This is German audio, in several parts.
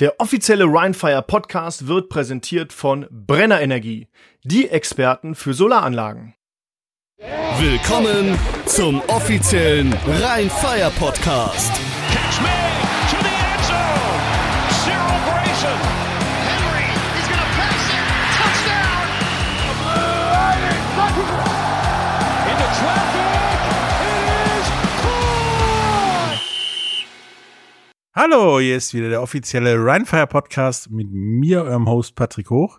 Der offizielle Rhinefire Podcast wird präsentiert von Brenner Energie, die Experten für Solaranlagen. Willkommen zum offiziellen Rheinfire Podcast. Catch me Hallo, hier ist wieder der offizielle Rheinfire Podcast mit mir, eurem Host Patrick Hoch.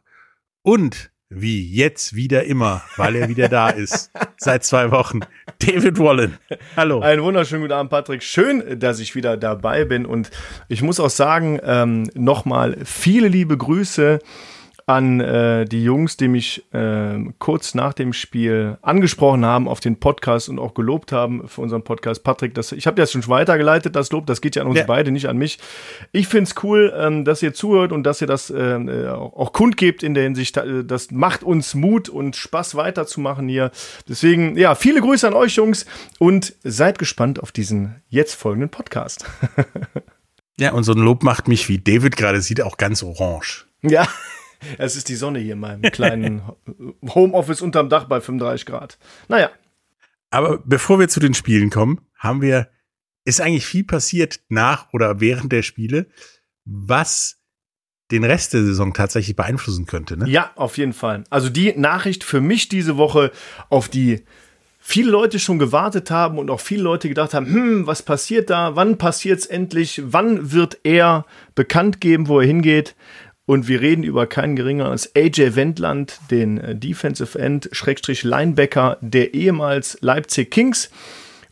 Und wie jetzt wieder immer, weil er wieder da ist, seit zwei Wochen, David Wallen. Hallo. Einen wunderschönen guten Abend, Patrick. Schön, dass ich wieder dabei bin. Und ich muss auch sagen, ähm, nochmal viele liebe Grüße an äh, die Jungs, die mich äh, kurz nach dem Spiel angesprochen haben auf den Podcast und auch gelobt haben für unseren Podcast. Patrick, das, ich habe das schon weitergeleitet, das Lob, das geht ja an uns Ja. beide, nicht an mich. Ich find's cool, ähm, dass ihr zuhört und dass ihr das äh, äh, auch auch kundgebt in der Hinsicht. äh, Das macht uns Mut und Spaß weiterzumachen hier. Deswegen, ja, viele Grüße an euch, Jungs, und seid gespannt auf diesen jetzt folgenden Podcast. Ja, und so ein Lob macht mich, wie David gerade sieht, auch ganz orange. ja. Es ist die Sonne hier in meinem kleinen Homeoffice unterm Dach bei 35 Grad. Naja, Aber bevor wir zu den Spielen kommen, haben wir, ist eigentlich viel passiert nach oder während der Spiele, was den Rest der Saison tatsächlich beeinflussen könnte. Ne? Ja, auf jeden Fall. Also die Nachricht für mich diese Woche, auf die viele Leute schon gewartet haben und auch viele Leute gedacht haben, hm, was passiert da? Wann passiert's endlich? Wann wird er bekannt geben, wo er hingeht? Und wir reden über keinen geringer als AJ Wendland, den äh, Defensive End, Schrägstrich Linebacker der ehemals Leipzig Kings.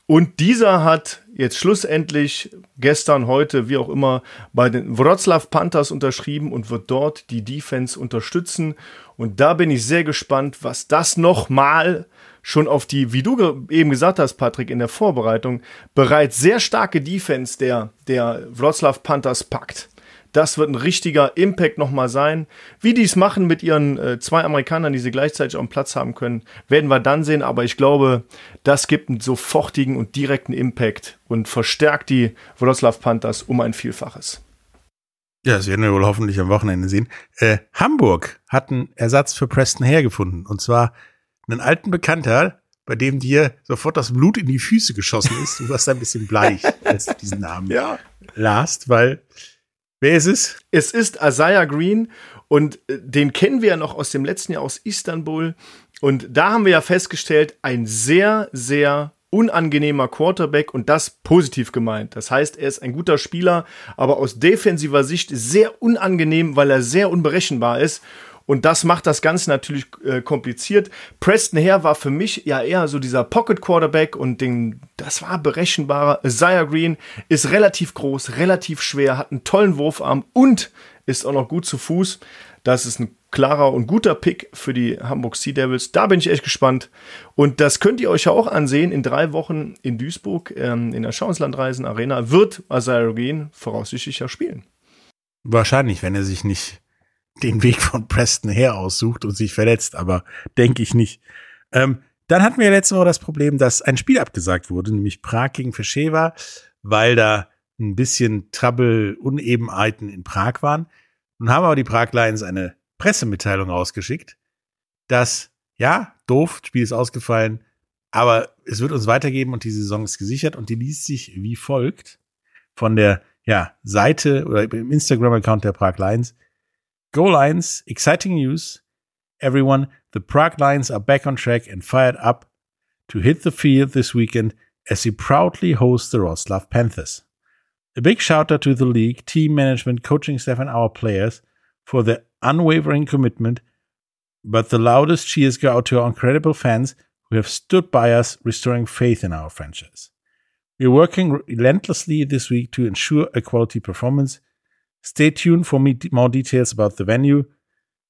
Und dieser hat jetzt schlussendlich gestern, heute, wie auch immer, bei den Wroclaw Panthers unterschrieben und wird dort die Defense unterstützen. Und da bin ich sehr gespannt, was das nochmal schon auf die, wie du eben gesagt hast, Patrick, in der Vorbereitung, bereits sehr starke Defense der, der Wroclaw Panthers packt. Das wird ein richtiger Impact nochmal sein. Wie die es machen mit ihren äh, zwei Amerikanern, die sie gleichzeitig auf dem Platz haben können, werden wir dann sehen. Aber ich glaube, das gibt einen sofortigen und direkten Impact und verstärkt die Wroclaw Panthers um ein Vielfaches. Ja, das werden wir wohl hoffentlich am Wochenende sehen. Äh, Hamburg hat einen Ersatz für Preston hergefunden. Und zwar einen alten Bekannter, bei dem dir sofort das Blut in die Füße geschossen ist. Du warst ein bisschen bleich, als du diesen Namen Ja. last, weil wer ist es? Es ist Isaiah Green und äh, den kennen wir ja noch aus dem letzten Jahr aus Istanbul. Und da haben wir ja festgestellt, ein sehr, sehr unangenehmer Quarterback und das positiv gemeint. Das heißt, er ist ein guter Spieler, aber aus defensiver Sicht sehr unangenehm, weil er sehr unberechenbar ist. Und das macht das Ganze natürlich äh, kompliziert. Preston Hare war für mich ja eher so dieser Pocket Quarterback und den, das war berechenbarer. Isaiah Green ist relativ groß, relativ schwer, hat einen tollen Wurfarm und ist auch noch gut zu Fuß. Das ist ein klarer und guter Pick für die Hamburg Sea Devils. Da bin ich echt gespannt. Und das könnt ihr euch ja auch ansehen. In drei Wochen in Duisburg, ähm, in der Schauenslandreisen Arena, wird Isaiah Green voraussichtlich ja spielen. Wahrscheinlich, wenn er sich nicht den Weg von Preston her aussucht und sich verletzt, aber denke ich nicht. Ähm, dann hatten wir letzte Woche das Problem, dass ein Spiel abgesagt wurde, nämlich Prag gegen Feschewa, weil da ein bisschen Trouble, Unebenheiten in Prag waren. Nun haben aber die Prag Lions eine Pressemitteilung rausgeschickt, dass, ja, doof, Spiel ist ausgefallen, aber es wird uns weitergeben und die Saison ist gesichert und die liest sich wie folgt von der ja, Seite oder im Instagram-Account der Prag Lions. Go Lions, exciting news. Everyone, the Prague Lions are back on track and fired up to hit the field this weekend as we proudly host the Wroclaw Panthers. A big shout out to the league, team management, coaching staff, and our players for their unwavering commitment. But the loudest cheers go out to our incredible fans who have stood by us, restoring faith in our franchise. We are working relentlessly this week to ensure a quality performance. Stay tuned for me- more details about the venue.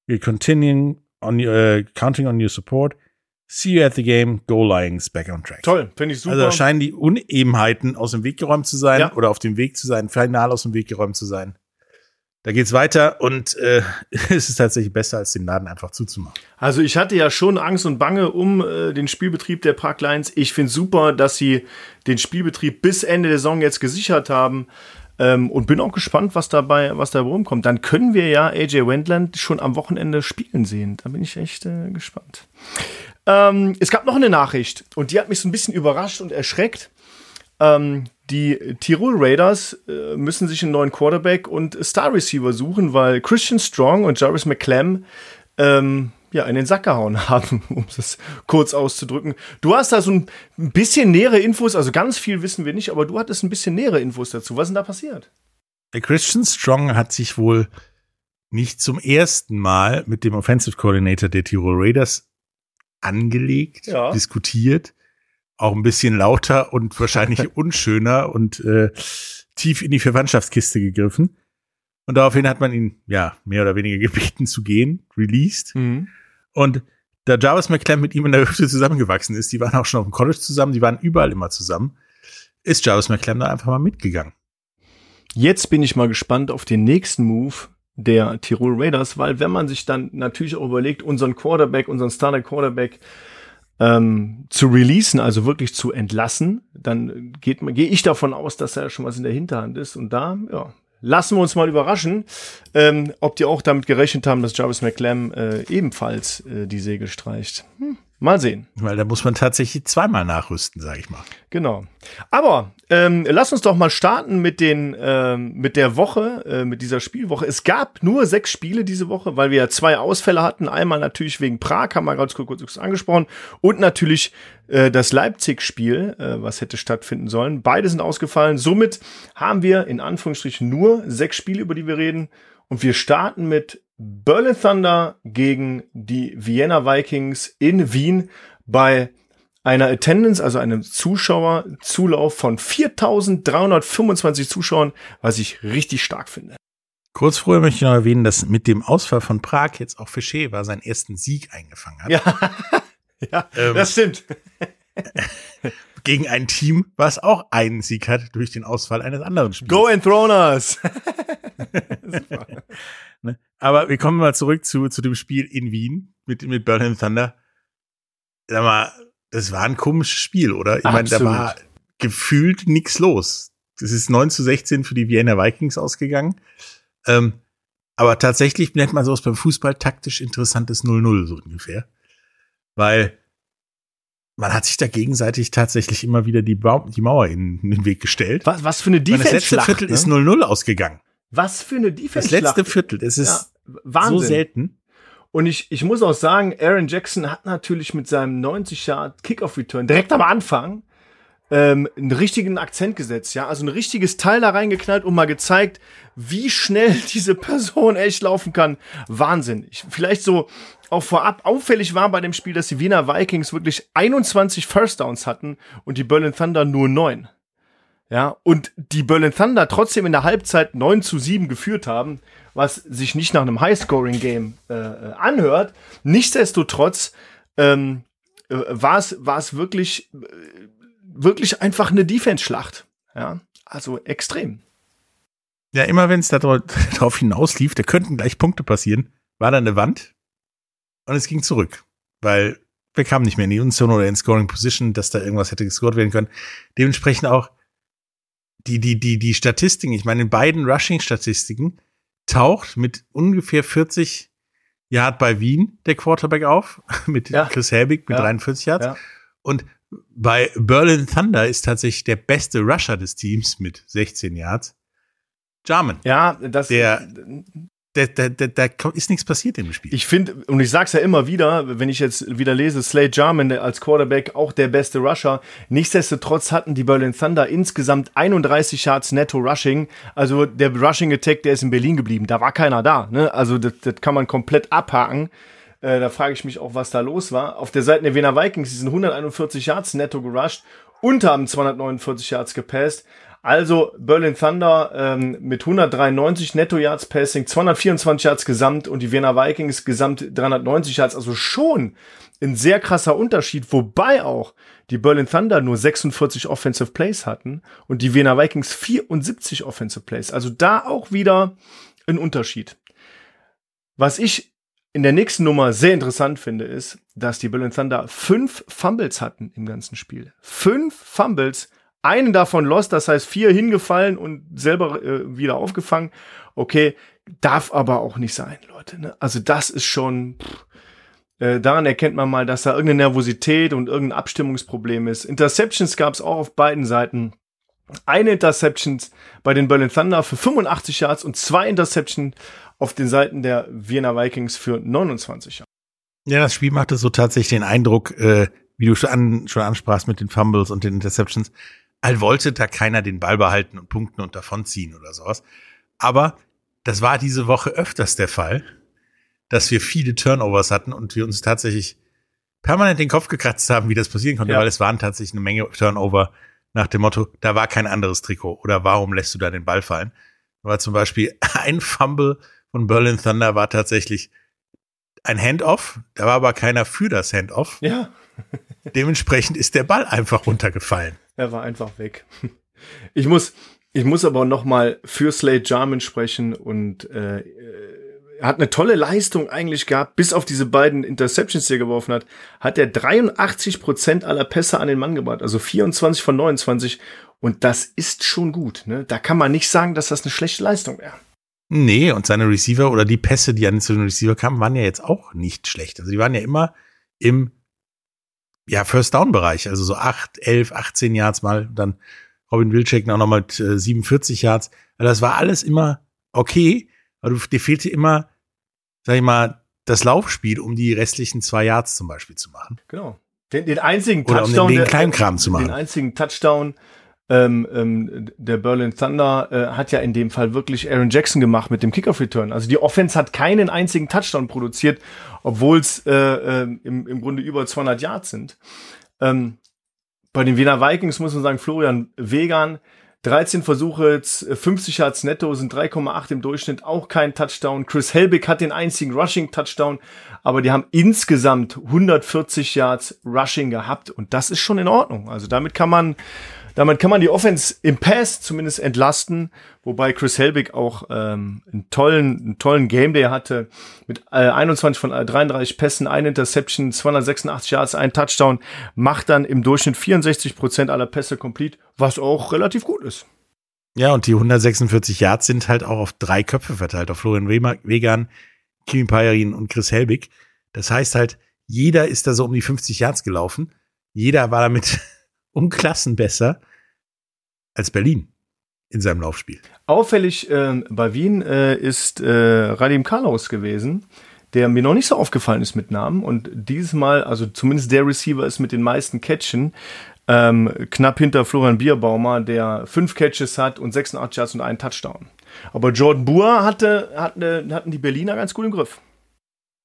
We're continuing on your, uh, counting on your support. See you at the game. Go Lions back on track. Toll, finde ich super. Also scheinen die Unebenheiten aus dem Weg geräumt zu sein Ja. oder auf dem Weg zu sein, final aus dem Weg geräumt zu sein. Da geht's weiter und äh, es ist tatsächlich besser, als den Laden einfach zuzumachen. Also ich hatte ja schon Angst und Bange um äh, den Spielbetrieb der Park Lions. Ich finde super, dass sie den Spielbetrieb bis Ende der Saison jetzt gesichert haben. Ähm, und bin auch gespannt, was dabei, was da rumkommt. Dann können wir ja AJ Wendland schon am Wochenende spielen sehen. Da bin ich echt äh, gespannt. Ähm, es gab noch eine Nachricht und die hat mich so ein bisschen überrascht und erschreckt. Ähm, die Tirol Raiders äh, müssen sich einen neuen Quarterback und Star Receiver suchen, weil Christian Strong und Jarvis McClam ähm, ja, in den Sack gehauen haben, um es kurz auszudrücken. Du hast da so ein bisschen nähere Infos, also ganz viel wissen wir nicht, aber du hattest ein bisschen nähere Infos dazu. Was ist denn da passiert? Der Christian Strong hat sich wohl nicht zum ersten Mal mit dem Offensive Coordinator der Tirol Raiders angelegt, Ja. diskutiert, auch ein bisschen lauter und wahrscheinlich unschöner und äh, tief in die Verwandtschaftskiste gegriffen. Und daraufhin hat man ihn, ja, mehr oder weniger gebeten zu gehen, released. Und da Jarvis McClam mit ihm in der Hüfte zusammengewachsen ist, die waren auch schon auf dem College zusammen, die waren überall immer zusammen, ist Jarvis McClam da einfach mal mitgegangen. Jetzt bin ich mal gespannt auf den nächsten Move der Tirol Raiders, weil wenn man sich dann natürlich auch überlegt, unseren Quarterback, unseren Starter Quarterback ähm, zu releasen, also wirklich zu entlassen, dann geht man, gehe ich davon aus, dass da schon was in der Hinterhand ist und da, ja, lassen wir uns mal überraschen, ähm, ob die auch damit gerechnet haben, dass Jarvis McClam äh, ebenfalls äh, die Segel streicht. Hm, mal sehen. Weil da muss man tatsächlich zweimal nachrüsten, sage ich mal. Genau. Aber ähm, lass uns doch mal starten mit den ähm, mit der Woche, äh, mit dieser Spielwoche. Es gab nur sechs Spiele diese Woche, weil wir ja zwei Ausfälle hatten. Einmal natürlich wegen Prag, haben wir ganz kurz, kurz angesprochen, und natürlich äh, das Leipzig-Spiel, äh, was hätte stattfinden sollen. Beide sind ausgefallen. Somit haben wir in Anführungsstrichen nur sechs Spiele, über die wir reden. Und wir starten mit Berlin Thunder gegen die Vienna Vikings in Wien bei einer Attendance, also einem Zuschauerzulauf von 4325 Zuschauern, was ich richtig stark finde. Kurz vorher möchte ich noch erwähnen, dass mit dem Ausfall von Prag jetzt auch Fischer war seinen ersten Sieg eingefangen hat. Ja, ja Ähm, das stimmt. Gegen ein Team, was auch einen Sieg hat durch den Ausfall eines anderen Spiels. Go and Throners. Ne? Aber wir kommen mal zurück zu, zu dem Spiel in Wien mit, mit Berlin Thunder. Sag mal, das war ein komisches Spiel, oder? Ich meine, da war gefühlt nichts los. Das ist 9 zu 16 für die Vienna Vikings ausgegangen. Ähm, aber tatsächlich nennt man sowas beim Fußball taktisch interessantes 0-0, so ungefähr. Weil man hat sich da gegenseitig tatsächlich immer wieder die, Bau die Mauer in, in den Weg gestellt. Was, was für eine meine, das letzte. Viertel ne? ist 0-0 ausgegangen. Was für eine Das Defense-Schlacht. letzte Viertel, das ist ja, Wahnsinn. so selten. Und ich, ich muss auch sagen, Aaron Jackson hat natürlich mit seinem 90 Yard Kickoff-Return direkt am Anfang ähm, einen richtigen Akzent gesetzt, ja, also ein richtiges Teil da reingeknallt und mal gezeigt, wie schnell diese Person echt laufen kann. Wahnsinn. Ich, vielleicht so auch vorab auffällig war bei dem Spiel, dass die Wiener Vikings wirklich 21 First Downs hatten und die Berlin Thunder nur 9. Ja, und die Berlin Thunder trotzdem in der Halbzeit 9 zu 7 geführt haben, was sich nicht nach einem High-Scoring-Game äh, äh, anhört. Nichtsdestotrotz ähm, äh, war es wirklich äh, wirklich einfach eine Defense-Schlacht. Ja, also extrem. Ja, immer wenn es da dra- drauf hinauslief, da könnten gleich Punkte passieren, war da eine Wand und es ging zurück, weil wir kamen nicht mehr in die Endzone oder in Scoring Position, dass da irgendwas hätte gescored werden können. Dementsprechend auch die, die, die, die Statistiken, ich meine, in beiden Rushing-Statistiken taucht mit ungefähr 40 Yard bei Wien der Quarterback auf, mit Ja. Chris Helbig mit Ja. 43 Yards. Ja. Und bei Berlin Thunder ist tatsächlich der beste Rusher des Teams mit 16 Yards. Jarman. Ja, das Der- Da, da, da, da ist nichts passiert im Spiel. Ich finde, und ich sag's ja immer wieder, wenn ich jetzt wieder lese, Slade Jarman als Quarterback auch der beste Rusher. Nichtsdestotrotz hatten die Berlin Thunder insgesamt 31 Yards netto Rushing. Also der Rushing Attack, der ist in Berlin geblieben. Da war keiner da. Ne? Also das, das kann man komplett abhaken. Äh, da frage ich mich auch, was da los war. Auf der Seite der Wiener Vikings, die sind 141 Yards netto gerusht und haben 249 Yards gepasst. Also Berlin Thunder ähm, mit 193 Netto Yards Passing, 224 Yards gesamt und die Wiener Vikings gesamt 390 Yards. Also schon ein sehr krasser Unterschied, wobei auch die Berlin Thunder nur 46 Offensive Plays hatten und die Wiener Vikings 74 Offensive Plays. Also da auch wieder ein Unterschied. Was ich in der nächsten Nummer sehr interessant finde, ist, dass die Berlin Thunder fünf Fumbles hatten im ganzen Spiel. Fünf Fumbles einen davon lost, das heißt vier hingefallen und selber äh, wieder aufgefangen. Okay, darf aber auch nicht sein, Leute. Ne? Also das ist schon, pff, äh, daran erkennt man mal, dass da irgendeine Nervosität und irgendein Abstimmungsproblem ist. Interceptions gab es auch auf beiden Seiten. Eine Interception bei den Berlin Thunder für 85 Yards und zwei Interceptions auf den Seiten der Vienna Vikings für 29 Yards. Ja, das Spiel machte so tatsächlich den Eindruck, äh, wie du schon, an, schon ansprachst mit den Fumbles und den Interceptions, als wollte da keiner den Ball behalten und punkten und davonziehen oder sowas. Aber das war diese Woche öfters der Fall, dass wir viele Turnovers hatten und wir uns tatsächlich permanent den Kopf gekratzt haben, wie das passieren konnte, Ja. weil es waren tatsächlich eine Menge Turnover nach dem Motto, da war kein anderes Trikot oder warum lässt du da den Ball fallen? War zum Beispiel ein Fumble von Berlin Thunder war tatsächlich ein Handoff, da war aber keiner für das Handoff. Ja, Dementsprechend ist der Ball einfach runtergefallen. Er war einfach weg. Ich muss, ich muss aber noch mal für Slade Jarman sprechen und äh, er hat eine tolle Leistung eigentlich gehabt, bis auf diese beiden Interceptions, die er geworfen hat, hat er 83 Prozent aller Pässe an den Mann gebracht, also 24 von 29 und das ist schon gut. Ne? Da kann man nicht sagen, dass das eine schlechte Leistung wäre. Nee, und seine Receiver oder die Pässe, die an den Receiver kamen, waren ja jetzt auch nicht schlecht. Also die waren ja immer im ja, First Down Bereich, also so 8, 11, 18 Yards mal, dann Robin Wilczek auch noch mit äh, 47 Yards. Also das war alles immer okay, aber du, dir fehlte immer, sag ich mal, das Laufspiel, um die restlichen zwei Yards zum Beispiel zu machen. Genau. Den, den einzigen Oder um den, Touchdown, den der- Kleinkram zu Den machen. einzigen Touchdown ähm, ähm, der Berlin Thunder äh, hat ja in dem Fall wirklich Aaron Jackson gemacht mit dem Kickoff-Return. Also die Offense hat keinen einzigen Touchdown produziert, obwohl es äh, äh, im, im Grunde über 200 Yards sind. Ähm, bei den Wiener Vikings muss man sagen, Florian Wegan, 13 Versuche, z- 50 Yards netto, sind 3,8 im Durchschnitt, auch kein Touchdown. Chris Helbig hat den einzigen Rushing-Touchdown, aber die haben insgesamt 140 Yards Rushing gehabt und das ist schon in Ordnung. Also damit kann man, damit kann man die Offense im Pass zumindest entlasten, wobei Chris Helbig auch ähm, einen tollen, einen tollen Game Day hatte mit äh, 21 von äh, 33 Pässen, ein Interception, 286 Yards, ein Touchdown, macht dann im Durchschnitt 64 Prozent aller Pässe complete, was auch relativ gut ist. Ja, und die 146 Yards sind halt auch auf drei Köpfe verteilt, auf Florian Wegan, Kimi Payerin und Chris Helbig. Das heißt halt, jeder ist da so um die 50 Yards gelaufen. Jeder war damit um Klassen besser als Berlin in seinem Laufspiel. Auffällig ähm, bei Wien äh, ist äh, Radim Karlaus gewesen, der mir noch nicht so aufgefallen ist mit Namen. Und dieses Mal, also zumindest der Receiver ist mit den meisten Catchen, ähm, knapp hinter Florian Bierbaumer, der fünf Catches hat und 86 Yards und einen Touchdown. Aber Jordan Boer hatte, hatte, hatten die Berliner ganz gut im Griff.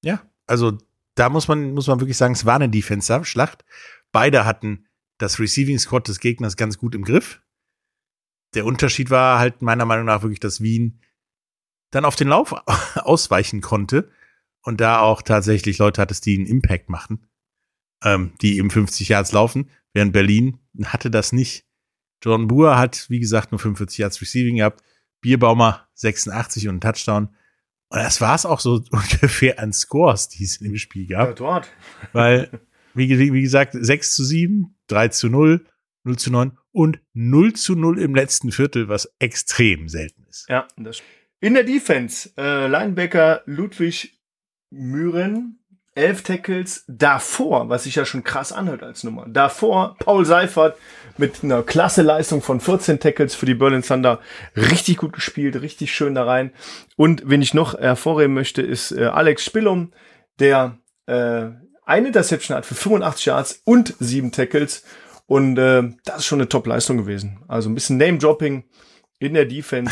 Ja, also da muss man, muss man wirklich sagen, es war eine Defensive-Schlacht. Beide hatten das Receiving Squad des Gegners ganz gut im Griff. Der Unterschied war halt meiner Meinung nach wirklich, dass Wien dann auf den Lauf ausweichen konnte und da auch tatsächlich Leute hattest, die einen Impact machen, ähm, die eben 50 Yards laufen, während Berlin hatte das nicht. Jordan Boer hat, wie gesagt, nur 45 Yards Receiving gehabt, Bierbaumer 86 und einen Touchdown. Und das war es auch so ungefähr an Scores, die es im Spiel gab. dort. Weil, wie, wie gesagt, 6 zu 7, 3 zu 0, 0 zu 9 und 0 zu 0 im letzten Viertel, was extrem selten ist. Ja, das In der Defense, äh, Linebacker Ludwig Mühren, elf Tackles. Davor, was sich ja schon krass anhört als Nummer. Davor Paul Seifert mit einer klasse Leistung von 14 Tackles für die Berlin Thunder. Richtig gut gespielt, richtig schön da rein. Und wen ich noch hervorheben möchte, ist äh, Alex Spillum, der äh, eine Interception hat für 85 Yards und sieben Tackles. Und äh, das ist schon eine Top-Leistung gewesen. Also ein bisschen Name-Dropping in der Defense.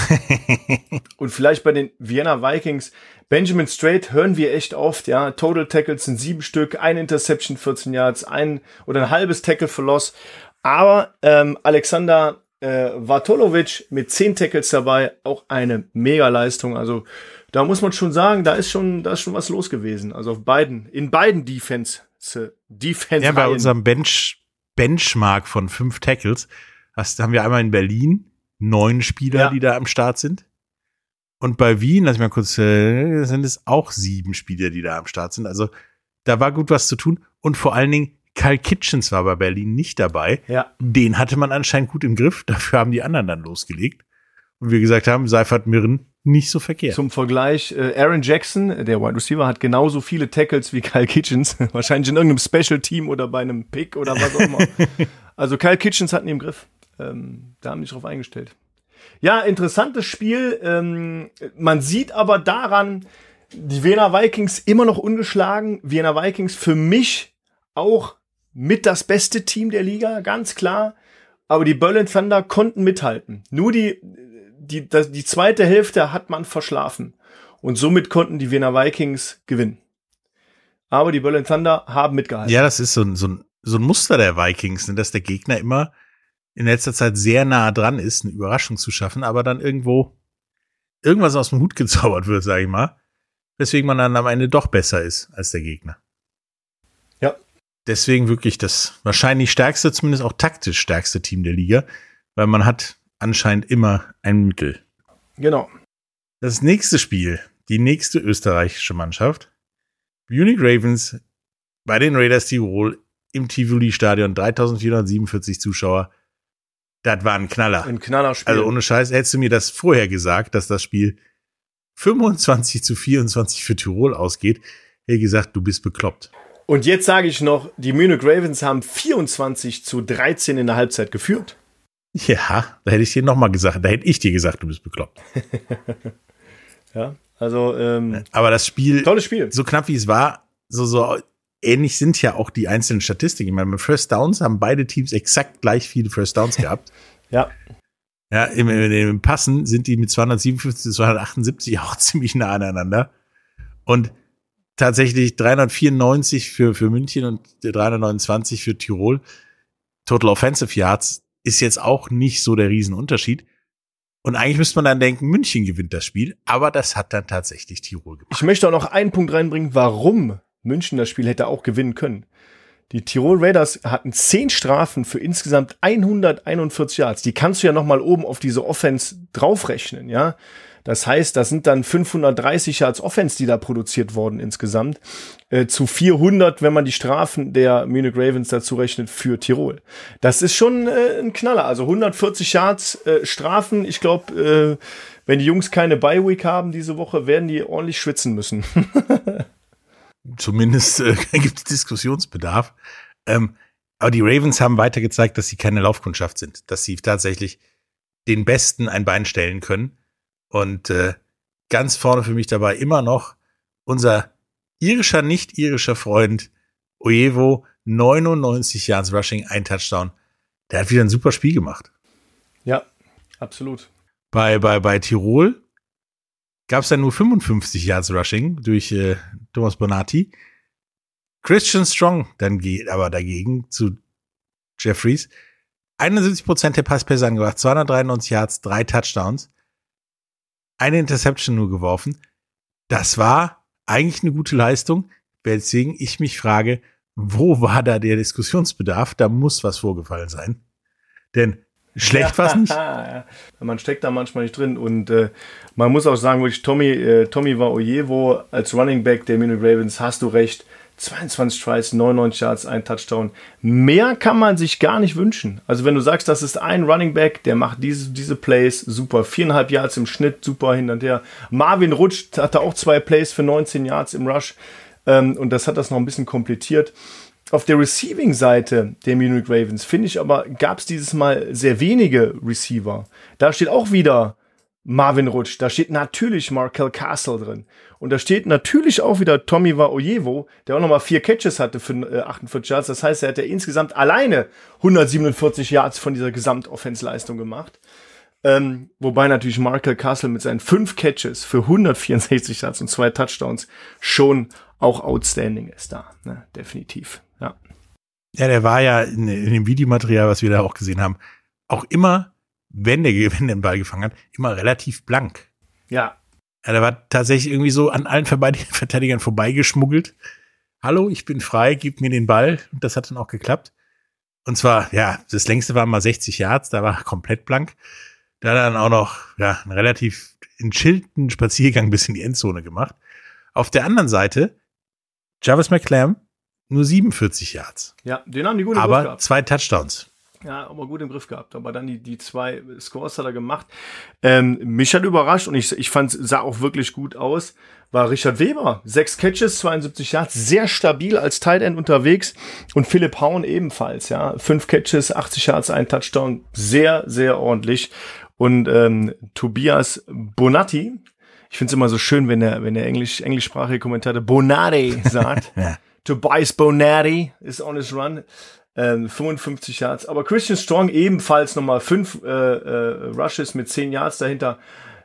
und vielleicht bei den Vienna Vikings. Benjamin Strait hören wir echt oft, ja. Total Tackles sind sieben Stück, ein Interception, 14 Yards, ein oder ein halbes Tackle für Loss. Aber ähm, Alexander äh, Vartolovic mit zehn Tackles dabei, auch eine Mega-Leistung. Also da muss man schon sagen, da ist schon, da ist schon was los gewesen. Also auf beiden, in beiden Defense, Defense. Ja, bei unserem Bench, Benchmark von fünf Tackles hast, haben wir einmal in Berlin neun Spieler, Ja. die da am Start sind. Und bei Wien, lass mich mal kurz, äh, sind es auch sieben Spieler, die da am Start sind. Also da war gut was zu tun. Und vor allen Dingen Kyle Kitchens war bei Berlin nicht dabei. Ja. Den hatte man anscheinend gut im Griff. Dafür haben die anderen dann losgelegt. Und wir gesagt haben, Seifert Mirren nicht so verkehrt. Zum Vergleich, äh, Aaron Jackson, der Wide Receiver, hat genauso viele Tackles wie Kyle Kitchens. Wahrscheinlich in irgendeinem Special Team oder bei einem Pick oder was auch immer. also Kyle Kitchens hatten die im Griff. Ähm, da haben die sich drauf eingestellt. Ja, interessantes Spiel. Ähm, man sieht aber daran, die Wiener Vikings immer noch ungeschlagen. Wiener Vikings für mich auch mit das beste Team der Liga, ganz klar. Aber die Berlin Thunder konnten mithalten. Nur die, die, das, die zweite Hälfte hat man verschlafen. Und somit konnten die Wiener Vikings gewinnen. Aber die Berlin Thunder haben mitgehalten. Ja, das ist so ein, so ein, so ein Muster der Vikings, ne, dass der Gegner immer in letzter Zeit sehr nah dran ist, eine Überraschung zu schaffen, aber dann irgendwo irgendwas aus dem Hut gezaubert wird, sage ich mal. Weswegen man dann am Ende doch besser ist als der Gegner. Ja. Deswegen wirklich das wahrscheinlich stärkste, zumindest auch taktisch stärkste Team der Liga, weil man hat anscheinend immer ein Mittel. Genau. Das nächste Spiel, die nächste österreichische Mannschaft, Munich Ravens bei den Raiders Tirol im Tivoli-Stadion, 3447 Zuschauer. Das war ein Knaller. Ein Knallerspiel. Also ohne Scheiß, hättest du mir das vorher gesagt, dass das Spiel 25 zu 24 für Tirol ausgeht, hätte ich gesagt, du bist bekloppt. Und jetzt sage ich noch, die Munich Ravens haben 24 zu 13 in der Halbzeit geführt. Ja, da hätte ich dir nochmal gesagt, da hätte ich dir gesagt, du bist bekloppt. Ja, also ähm, Aber das Spiel, tolles Spiel. so knapp wie es war, so, so ähnlich sind ja auch die einzelnen Statistiken. Ich meine, mit First Downs haben beide Teams exakt gleich viele First Downs gehabt. Ja, Ja, im, im, im Passen sind die mit 257 zu 278 auch ziemlich nah aneinander. Und tatsächlich 394 für, für München und 329 für Tirol. Total Offensive Yards ist jetzt auch nicht so der Riesenunterschied. Und eigentlich müsste man dann denken, München gewinnt das Spiel, aber das hat dann tatsächlich Tirol gemacht. ich möchte auch noch einen Punkt reinbringen, warum München das Spiel hätte auch gewinnen können. Die Tirol Raiders hatten 10 Strafen für insgesamt 141 Yards. Die kannst du ja noch mal oben auf diese Offense draufrechnen, ja. Das heißt, das sind dann 530 Yards Offense, die da produziert wurden insgesamt, äh, zu 400, wenn man die Strafen der Munich Ravens dazu rechnet für Tirol. Das ist schon äh, ein Knaller. Also 140 Yards äh, Strafen. Ich glaube, äh, wenn die Jungs keine Bye Week haben diese Woche, werden die ordentlich schwitzen müssen. Zumindest äh, gibt es Diskussionsbedarf. Ähm, aber die Ravens haben weiter gezeigt, dass sie keine Laufkundschaft sind, dass sie tatsächlich den Besten ein Bein stellen können. Und äh, ganz vorne für mich dabei immer noch unser irischer, nicht irischer Freund Ojevo, 99 Yards Rushing, ein Touchdown. Der hat wieder ein super Spiel gemacht. ja, absolut. Bei, bei, bei Tirol gab es dann nur 55 Yards Rushing durch äh, Thomas Bonatti. Christian Strong dann geht aber dagegen zu Jeffries. 71 Prozent der Passpässe angebracht, 293 Yards, drei Touchdowns, eine Interception nur geworfen. Das war eigentlich eine gute Leistung, weswegen ich mich frage, wo war da der Diskussionsbedarf? Da muss was vorgefallen sein. Denn schlecht war's nicht. Ja, man steckt da manchmal nicht drin. Und äh, man muss auch sagen, wirklich, Tommy, äh, Tommy war Ojevo als Running Back der Munich Ravens, hast du recht. 22 Tries, 99 Yards, ein Touchdown. Mehr kann man sich gar nicht wünschen. Also wenn du sagst, das ist ein Running Back, der macht diese, diese Plays super. Viereinhalb Yards im Schnitt, super hin und her. Marvin Rutsch hatte auch zwei Plays für 19 Yards im Rush. Ähm, und das hat das noch ein bisschen komplettiert. Auf der Receiving-Seite der Munich Ravens, finde ich aber, gab es dieses Mal sehr wenige Receiver. Da steht auch wieder Marvin Rutsch, da steht natürlich Markel Castle drin. Und da steht natürlich auch wieder Tommy Ojevo, der auch nochmal vier Catches hatte für äh, 48 Yards. Das heißt, er hat ja insgesamt alleine 147 Yards von dieser Gesamtoffensleistung gemacht. Ähm, wobei natürlich Markel Castle mit seinen fünf Catches für 164 Yards und zwei Touchdowns schon auch outstanding ist da. Ne? Definitiv. Ja. Ja, der war ja in, in dem Videomaterial, was wir da auch gesehen haben, auch immer, wenn der, wenn der den Ball gefangen hat, immer relativ blank. Ja, Ja, der war tatsächlich irgendwie so an allen Verteidigern vorbeigeschmuggelt. Hallo, ich bin frei, gib mir den Ball. Und das hat dann auch geklappt. Und zwar, ja, das längste war mal 60 Yards, da war er komplett blank. Da hat er dann auch noch, ja, einen relativ entschillten Spaziergang bis in die Endzone gemacht. Auf der anderen Seite, Jarvis McClam, nur 47 Yards. Ja, den haben die gut im Griff Aber gehabt. zwei Touchdowns. Ja, aber gut im Griff gehabt. Aber dann die, die zwei Scores hat er gemacht. Ähm, mich hat überrascht und ich, ich fand, sah auch wirklich gut aus, war Richard Weber. Sechs Catches, 72 Yards, sehr stabil als Tight End unterwegs. Und Philipp Hauen ebenfalls, ja. Fünf Catches, 80 Yards, ein Touchdown. Sehr, sehr ordentlich. Und ähm, Tobias Bonatti, ich finde es immer so schön, wenn der, wenn der Englisch, englischsprachige Kommentator Bonatti sagt. Ja. Tobias Bonatti ist on his run. Ähm, 55 Yards. Aber Christian Strong ebenfalls nochmal fünf äh, äh, Rushes mit 10 Yards dahinter.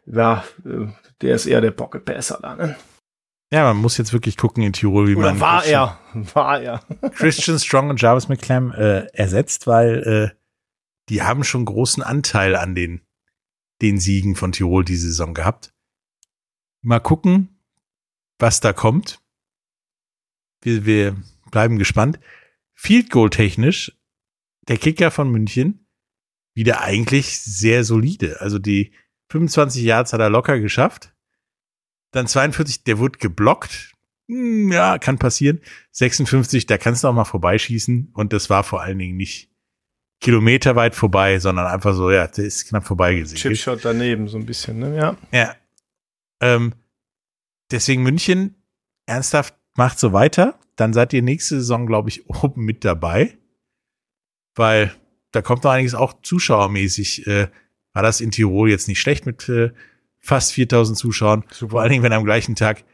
Ja, äh, der ist eher der Pocket Passer da. Ne? Ja, man muss jetzt wirklich gucken in Tirol, wie Oder man war Christian, er? War er? Christian Strong und Jarvis McClam äh, ersetzt, weil äh, die haben schon großen Anteil an den, den Siegen von Tirol diese Saison gehabt. Mal gucken, was da kommt. Wir, wir bleiben gespannt. Field Goal technisch, der Kicker von München, wieder eigentlich sehr solide. Also die 25 Yards hat er locker geschafft. Dann 42, der wurde geblockt. Hm, ja, kann passieren. 56, da kannst du auch mal vorbeischießen. Und das war vor allen Dingen nicht kilometerweit vorbei, sondern einfach so, ja, der ist knapp vorbeigesegelt. Chipshot daneben, so ein bisschen, ne? Ja. Ja. Ähm, deswegen München, ernsthaft, macht so weiter. Dann seid ihr nächste Saison, glaube ich, oben mit dabei. Weil da kommt noch einiges auch zuschauermäßig. Äh, war das in Tirol jetzt nicht schlecht mit äh, fast 4000 Zuschauern. Vor allen Dingen, wenn am gleichen Tag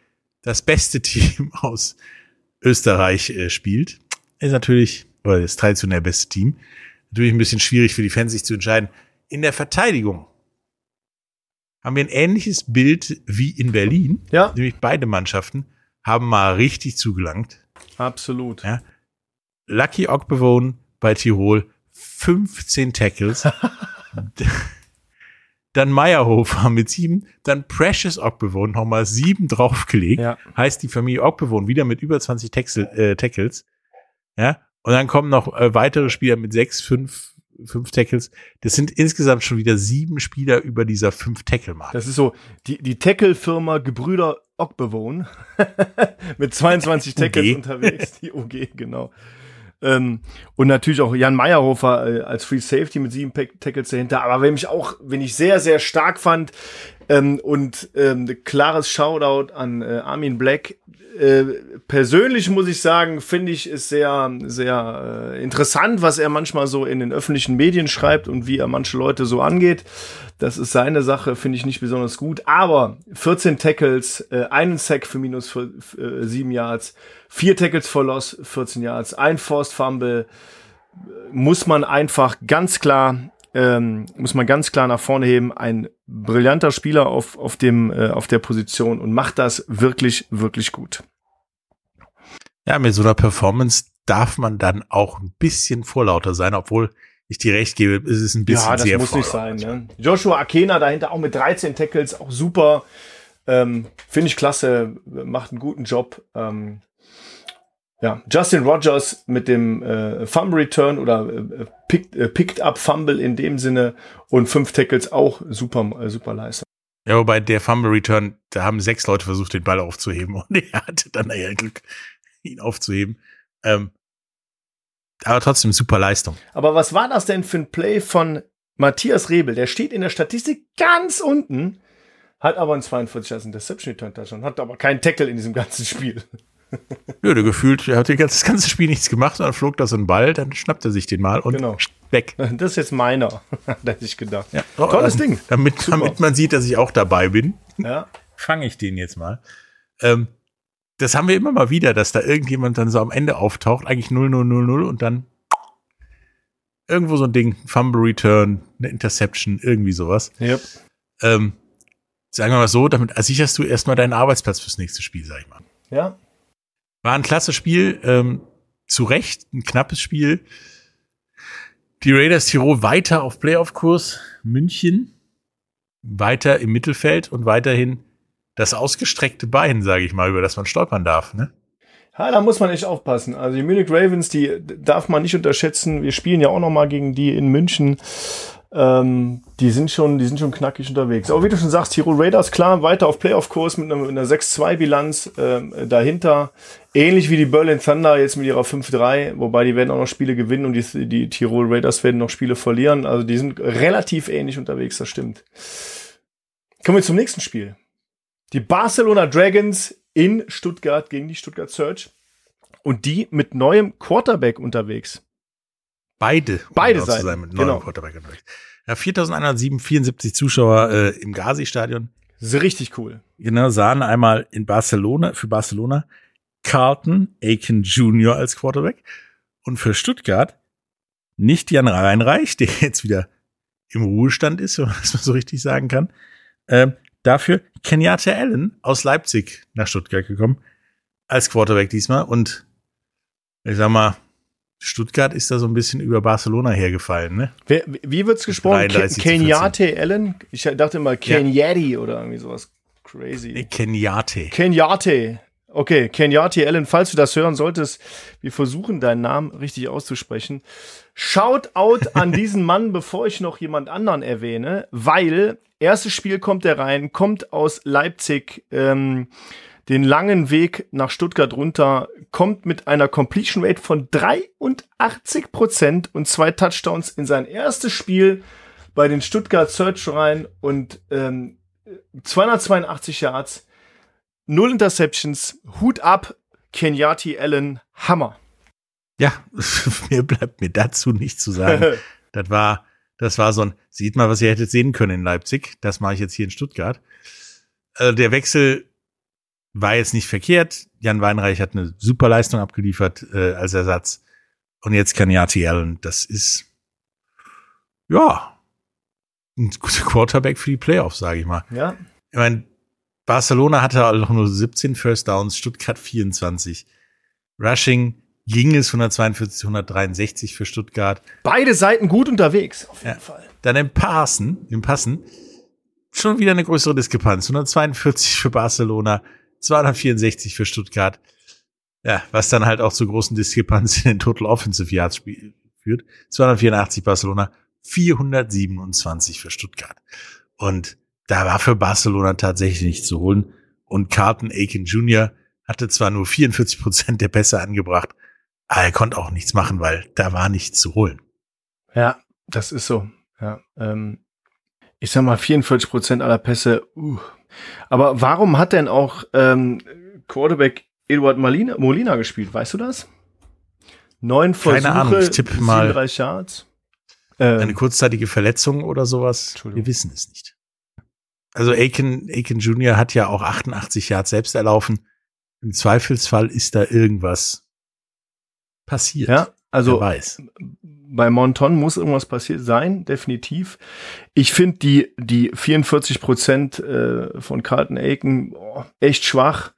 das beste Team aus Österreich äh, spielt. Ist natürlich, oder das traditionell beste Team. Natürlich ein bisschen schwierig für die Fans, sich zu entscheiden. In der Verteidigung haben wir ein ähnliches Bild wie in Berlin. Ja, Nämlich beide Mannschaften haben mal richtig zugelangt. absolut. Ja. Lucky Ogbevone bei Tirol 15 Tackles. dann Meyerhofer mit sieben, dann Precious Ogbevone nochmal sieben draufgelegt. Ja. Heißt die Familie Ogbevone wieder mit über 20 Taxel, äh, Tackles. Ja. Und dann kommen noch äh, weitere Spieler mit sechs, fünf, fünf Tackles. Das sind insgesamt schon wieder sieben Spieler über dieser fünf Tackle-Marke. Das ist so, die, die Tackle-Firma Gebrüder Ockbewohn mit 22 Tackles unterwegs, die OG, genau. Ähm, und natürlich auch Jan Meyerhofer äh, als Free Safety mit sieben Tackles dahinter. Aber wenn mich auch, wenn ich sehr, sehr stark fand ähm, und ähm, klares Shoutout an äh, Armin Black. Äh, persönlich muss ich sagen, finde ich es sehr, sehr äh, interessant, was er manchmal so in den öffentlichen Medien schreibt und wie er manche Leute so angeht. Das ist seine Sache, finde ich nicht besonders gut. Aber 14 Tackles, äh, einen Sack für minus für, äh, 7 Yards, vier Tackles for Loss, 14 Yards, ein Forced Fumble, äh, muss man einfach ganz klar, ähm, muss man ganz klar nach vorne heben. Ein brillanter Spieler auf, auf, dem, äh, auf der Position und macht das wirklich, wirklich gut. Ja, mit so einer Performance darf man dann auch ein bisschen vorlauter sein, obwohl ich dir recht gebe, es ist ein bisschen Ja, das sehr muss nicht sein. Ne? Joshua Akena dahinter auch mit 13 Tackles, auch super. Ähm, Finde ich klasse, macht einen guten Job. Ähm, ja, Justin Rogers mit dem äh, Fumble Return oder äh, picked, äh, picked up Fumble in dem Sinne und fünf Tackles auch super, äh, super Leistung. Ja, wobei der Fumble Return, da haben sechs Leute versucht, den Ball aufzuheben und er hatte dann eher Glück, ihn aufzuheben. Ähm, aber trotzdem super Leistung. Aber was war das denn für ein Play von Matthias Rebel? Der steht in der Statistik ganz unten, hat aber ein 42 als Interception Return Touchdown, hat aber keinen Tackle in diesem ganzen Spiel. Ja, der gefühlt, er hat das ganze Spiel nichts gemacht, dann flog da so ein Ball, dann schnappt er sich den mal und Genau. weg. Das ist jetzt meiner, hätte ich gedacht. Ja. Tolles Ähm, Ding. Damit, Super. damit man sieht, dass ich auch dabei bin, Ja. fange ich den jetzt mal. Ähm, das haben wir immer mal wieder, dass da irgendjemand dann so am Ende auftaucht, eigentlich 0, 0, 0, 0 und dann irgendwo so ein Ding, Fumble Return, eine Interception, irgendwie sowas. Yep. Ähm, sagen wir mal so, damit sicherst du erstmal deinen Arbeitsplatz fürs nächste Spiel, sag ich mal. Ja. War ein klasse Spiel, ähm, zu Recht, ein knappes Spiel. Die Raiders Tirol weiter auf Playoff-Kurs, München weiter im Mittelfeld und weiterhin das ausgestreckte Bein, sage ich mal, über das man stolpern darf. Ne? Ja, da muss man echt aufpassen. Also die Munich Ravens, die darf man nicht unterschätzen. Wir spielen ja auch noch mal gegen die in München. Ähm, die sind schon, die sind schon knackig unterwegs. Aber wie du schon sagst, Tirol Raiders, klar, weiter auf Playoff-Kurs mit einer, einer 6-2-Bilanz ähm, dahinter. Ähnlich wie die Berlin Thunder jetzt mit ihrer 5-3, wobei die werden auch noch Spiele gewinnen und die, die Tirol Raiders werden noch Spiele verlieren. Also die sind relativ ähnlich unterwegs, das stimmt. Kommen wir zum nächsten Spiel. Die Barcelona Dragons in Stuttgart gegen die Stuttgart Search. Und die mit neuem Quarterback unterwegs. Beide. um Beide genau zu Seiten, Sein, mit genau. Quarterback unterwegs. Ja, 4174 Zuschauer äh, im Gazi-Stadion. Das ist richtig cool. Genau, sahen einmal in Barcelona, für Barcelona, Carlton Aiken Jr. als Quarterback. Und für Stuttgart nicht Jan Reinreich, der jetzt wieder im Ruhestand ist, wenn man das mal so richtig sagen kann. Ähm, dafür Kenyatta Allen aus Leipzig nach Stuttgart gekommen, als Quarterback diesmal. Und ich sag mal, Stuttgart ist da so ein bisschen über Barcelona hergefallen, ne? Wer, wie wird's gesprochen? 33 zu Kenyate Allen? Ich dachte immer Kenyati oder irgendwie sowas crazy. Nee, Kenyatte. Kenyate. Okay, Kenyate Allen, falls du das hören solltest, wir versuchen deinen Namen richtig auszusprechen. Shout out an diesen Mann, bevor ich noch jemand anderen erwähne, weil erstes Spiel kommt er rein, kommt aus Leipzig, ähm, den langen Weg nach Stuttgart runter, kommt mit einer Completion Rate von 83 Prozent und zwei Touchdowns in sein erstes Spiel bei den Stuttgart Search rein und ähm, 282 Yards, null Interceptions, Hut ab, Kenyati Allen, Hammer. Ja, mir bleibt mir dazu nicht zu sagen. das war, das war so ein, sieht mal, was ihr hättet sehen können in Leipzig. Das mache ich jetzt hier in Stuttgart. Also der Wechsel war jetzt nicht verkehrt. Jan Weinreich hat eine super Leistung abgeliefert äh, als Ersatz. Und jetzt kann Yati Allen, das ist ja ein guter Quarterback für die Playoffs, sage ich mal. Ja, Ich meine, Barcelona hatte auch nur 17 First Downs, Stuttgart 24. Rushing ging es 142 zu 163 für Stuttgart. beide Seiten gut unterwegs, auf jeden Ja. Fall. Dann im Passen, im Passen, schon wieder eine größere Diskrepanz. 142 für Barcelona, 264 für Stuttgart. Ja, was dann halt auch zu großen Diskrepanz in den Total Offensive Yards führt. 284 Barcelona, 427 für Stuttgart. Und da war für Barcelona tatsächlich nichts zu holen. Und Carlton Aiken Jr. hatte zwar nur 44 Prozent der Pässe angebracht, aber er konnte auch nichts machen, weil da war nichts zu holen. Ja, das ist so. Ja, ähm, ich sag mal 44 Prozent aller Pässe. Uh. Aber warum hat denn auch ähm, Quarterback Eduard Molina, Molina gespielt? Weißt du das? Neun Versuche, Keine Ahnung, ich tippe mal- 37 Yards. Ähm, eine kurzzeitige Verletzung oder sowas. Wir wissen es nicht. Also Aiken, Aiken Jr. hat ja auch 88 Yards selbst erlaufen. Im Zweifelsfall ist da irgendwas passiert. ja, also Wer weiß. Bei Monton muss irgendwas passiert sein, definitiv. Ich finde die, die 44 Prozent äh, von Carlton Aiken oh, echt schwach.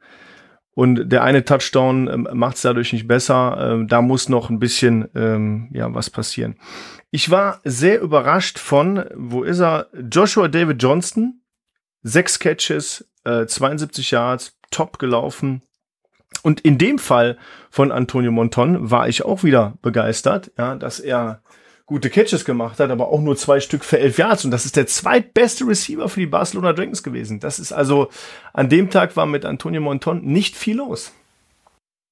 Und der eine Touchdown ähm, macht es dadurch nicht besser. Ähm, da muss noch ein bisschen ähm, ja was passieren. Ich war sehr überrascht von, wo ist er? Joshua David Johnston. Sechs Catches, äh, 72 Yards, top gelaufen. Und in dem Fall von Antonio Monton war ich auch wieder begeistert, ja, dass er gute Catches gemacht hat, aber auch nur zwei Stück für elf Yards. Und das ist der zweitbeste Receiver für die Barcelona Dragons gewesen. Das ist also, an dem Tag war mit Antonio Monton nicht viel los.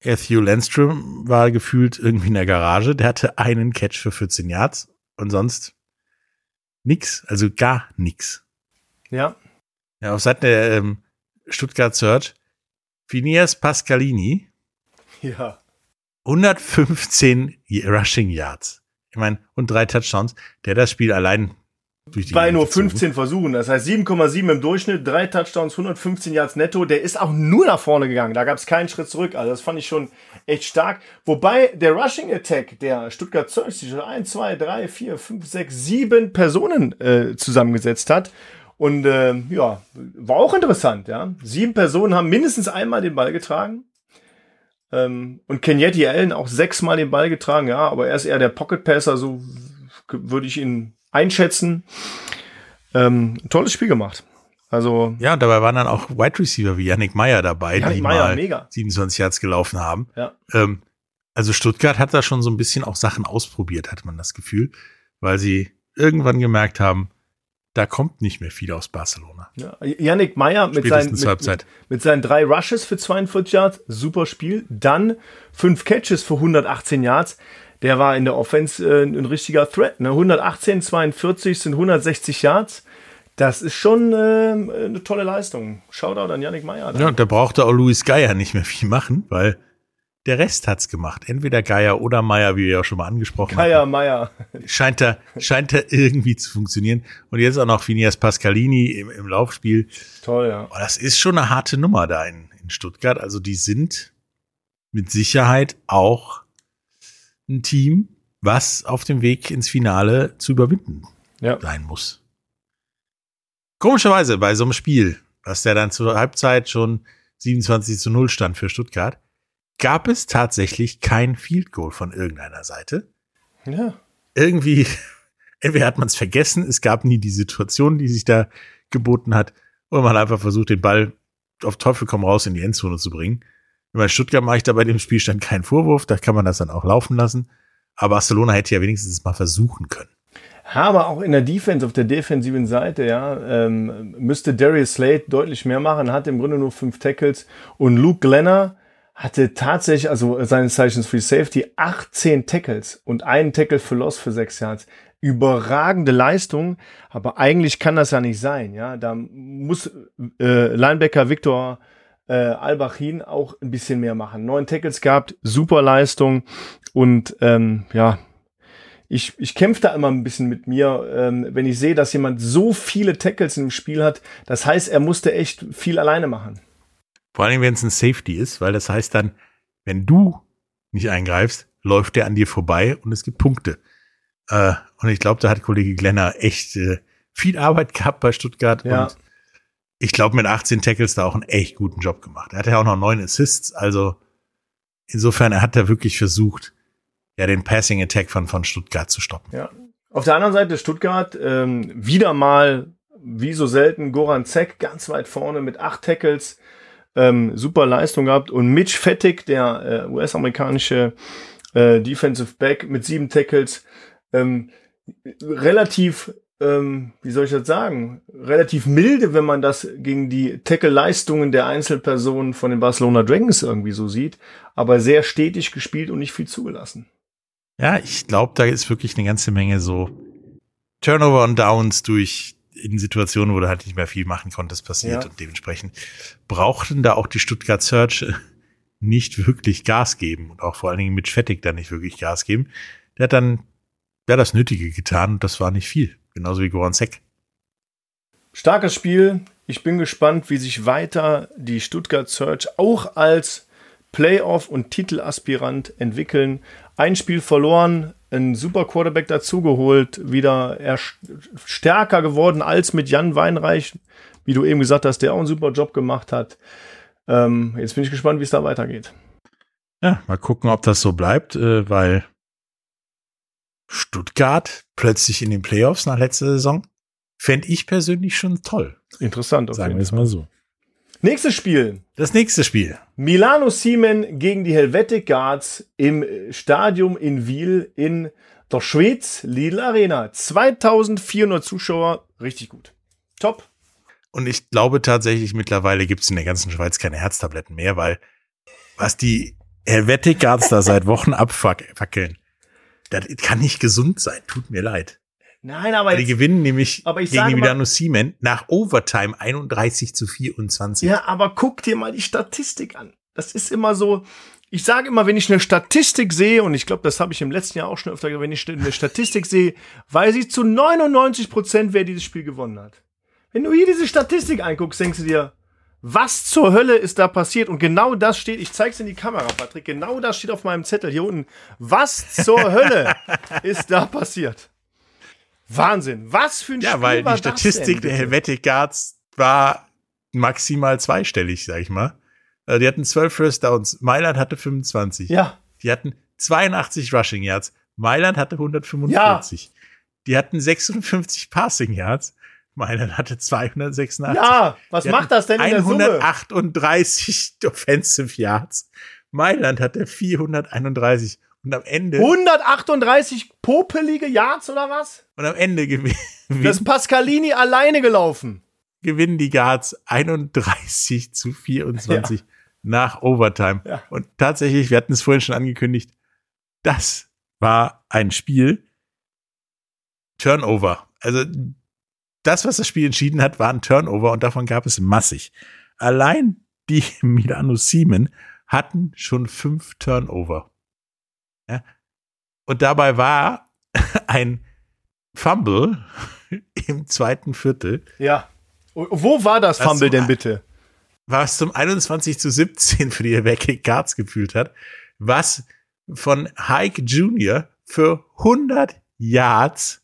Matthew Landstrom war gefühlt irgendwie in der Garage. Der hatte einen Catch für 14 Yards und sonst nix. Also gar nix. Ja, Ja, auf Seiten der ähm, Stuttgart Search. Phineas Pascalini, ja. 115 Rushing Yards. Ich meine, und drei Touchdowns. Der das Spiel allein durch die Bei nur gezogen. 15 Versuchen. Das heißt 7,7 im Durchschnitt, drei Touchdowns, 115 Yards netto. Der ist auch nur nach vorne gegangen. Da gab es keinen Schritt zurück. Also das fand ich schon echt stark. Wobei der Rushing Attack der Stuttgart Search sich schon 1, 2, 3, 4, 5, 6, 7 Personen äh, zusammengesetzt hat. Und äh, ja, war auch interessant. Ja, Sieben Personen haben mindestens einmal den Ball getragen. Ähm, und Kenyeti Allen auch sechsmal den Ball getragen. Ja, aber er ist eher der Pocket Passer, so würde ich ihn einschätzen. Ähm, tolles Spiel gemacht. Also, Ja, und dabei waren dann auch Wide Receiver wie Yannick Meyer dabei, Yannick die Meyer, mal mega. 27 Yards gelaufen haben. ja. Ähm, also Stuttgart hat da schon so ein bisschen auch Sachen ausprobiert, hat man das Gefühl, weil sie irgendwann gemerkt haben, da kommt nicht mehr viel aus Barcelona. Ja, Yannick Meyer mit seinen, mit, mit, mit seinen drei Rushes für 42 Yards, super Spiel. Dann fünf Catches für 118 Yards. Der war in der Offense äh, ein richtiger Threat. Ne? 118, 42 sind 160 Yards. Das ist schon äh, eine tolle Leistung. Shoutout an Yannick Meyer. Ja, da brauchte auch Luis Geier nicht mehr viel machen, weil der Rest hat's gemacht. Entweder Geier oder Meier, wie wir ja schon mal angesprochen haben. Meyer. Scheint da, scheint da irgendwie zu funktionieren. Und jetzt auch noch Phineas Pascalini im, im Laufspiel. Toll, ja. Oh, das ist schon eine harte Nummer da in, in Stuttgart. Also die sind mit Sicherheit auch ein Team, was auf dem Weg ins Finale zu überwinden Ja. sein muss. Komischerweise bei so einem Spiel, was der dann zur Halbzeit schon 27 zu 0 stand für Stuttgart, gab es tatsächlich kein Field Goal von irgendeiner Seite. ja. Irgendwie, entweder hat man es vergessen, es gab nie die Situation, die sich da geboten hat, oder man hat einfach versucht, den Ball auf Teufel komm raus in die Endzone zu bringen. Bei Stuttgart mache ich da bei dem Spielstand keinen Vorwurf, da kann man das dann auch laufen lassen. Aber Barcelona hätte ja wenigstens mal versuchen können. Aber auch in der Defense, auf der defensiven Seite, ja, ähm, müsste Darius Slade deutlich mehr machen, hat im Grunde nur fünf Tackles und Luke Glenner hatte tatsächlich, also seines Zeichens Free Safety, 18 Tackles und einen Tackle für Loss für sechs Yards. Überragende Leistung, aber eigentlich kann das ja nicht sein, ja. Da muss äh, Linebacker Victor äh, Albachin auch ein bisschen mehr machen. Neun Tackles gehabt, super Leistung und ähm, ja, ich, ich kämpfe da immer ein bisschen mit mir, ähm, wenn ich sehe, dass jemand so viele Tackles im Spiel hat. Das heißt, er musste echt viel alleine machen. Vor allem, wenn es ein Safety ist, weil das heißt dann, wenn du nicht eingreifst, läuft der an dir vorbei und es gibt Punkte. Äh, und ich glaube, da hat Kollege Glenner echt äh, viel Arbeit gehabt bei Stuttgart Ja. und ich glaube, mit 18 Tackles da auch einen echt guten Job gemacht. Er hatte ja auch noch neun Assists, also insofern, er hat da wirklich versucht, ja, den Passing Attack von, von Stuttgart zu stoppen. Ja. Auf der anderen Seite Stuttgart ähm, wieder mal, wie so selten, Goran Zek ganz weit vorne mit acht Tackles. Ähm, super Leistung gehabt. Und Mitch Fettig, der äh, US-amerikanische äh, Defensive Back mit sieben Tackles, ähm, relativ, ähm, wie soll ich das sagen, relativ milde, wenn man das gegen die Tackle-Leistungen der Einzelpersonen von den Barcelona Dragons irgendwie so sieht, aber sehr stetig gespielt und nicht viel zugelassen. Ja, ich glaube, da ist wirklich eine ganze Menge so Turnover und Downs durch in Situationen, wo du halt nicht mehr viel machen konntest, passiert. Ja. Und dementsprechend brauchten da auch die Stuttgart Search äh, nicht wirklich Gas geben und auch vor allen Dingen mit Fettig da nicht wirklich Gas geben. Der hat dann ja das Nötige getan und das war nicht viel. Genauso wie Goran Seck. Starkes Spiel. Ich bin gespannt, wie sich weiter die Stuttgart Search auch als Playoff- und Titelaspirant entwickeln. Ein Spiel verloren, ein super Quarterback dazugeholt, wieder eher stärker geworden als mit Jan Weinreich, wie du eben gesagt hast, der auch einen super Job gemacht hat. Ähm, jetzt bin ich gespannt, wie es da weitergeht. Ja, mal gucken, ob das so bleibt, äh, weil Stuttgart plötzlich in den Playoffs nach letzter Saison fände ich persönlich schon toll. Interessant. Auf Sagen wir es mal so. Nächstes Spiel. Das nächste Spiel. Milano Siemen gegen die Helvetic Guards im Stadium in Wiel in der Schweiz, Lidl Arena. 2400 Zuschauer, richtig gut. Top. Und ich glaube tatsächlich, mittlerweile gibt es in der ganzen Schweiz keine Herztabletten mehr, weil was die Helvetic Guards da seit Wochen abfackeln, das kann nicht gesund sein. Tut mir leid. Nein, aber die jetzt, gewinnen nämlich aber ich gegen Milano Siemen nach Overtime 31 zu 24. ja, aber guck dir mal die Statistik an. Das ist immer so. Ich sage immer, wenn ich eine Statistik sehe, und ich glaube, das habe ich im letzten Jahr auch schon öfter, gesagt, wenn ich eine Statistik sehe, weiß ich zu 99 Prozent, wer dieses Spiel gewonnen hat. Wenn du hier diese Statistik anguckst, denkst du dir, was zur Hölle ist da passiert? Und genau das steht, ich zeig's in die Kamera, Patrick, genau das steht auf meinem Zettel hier unten. Was zur Hölle ist da passiert? Wahnsinn. Was für ein Ja, Spiel weil war die Statistik der? Helvetic Guards war maximal zweistellig, sag ich mal. Also die hatten 12 First Downs. Mailand hatte 25. Ja, Die hatten 82 Rushing Yards. Mailand hatte 145. Die hatten 56 Passing Yards. Mailand hatte 286. ja, was Die macht das denn in der Summe? 138 Offensive Yards. Mailand hatte 431. Und am Ende, 138 popelige Yards oder was? und am Ende gewin Das ist Pascalini alleine gelaufen. gewinnen die Guards 31 zu 24 nach Overtime. Ja. Und tatsächlich, wir hatten es vorhin schon angekündigt, das war ein Spiel Turnover. Also das, was das Spiel entschieden hat, war ein Turnover und davon gab es massig. Allein die Milano Siemen hatten schon fünf Turnover. Ja? Und dabei war ein Fumble im zweiten Viertel Ja. Wo war das Fumble so- denn bitte? was zum 21 zu 17 für die Rebecca Cards gefühlt hat, was von Hike Jr. für 100 Yards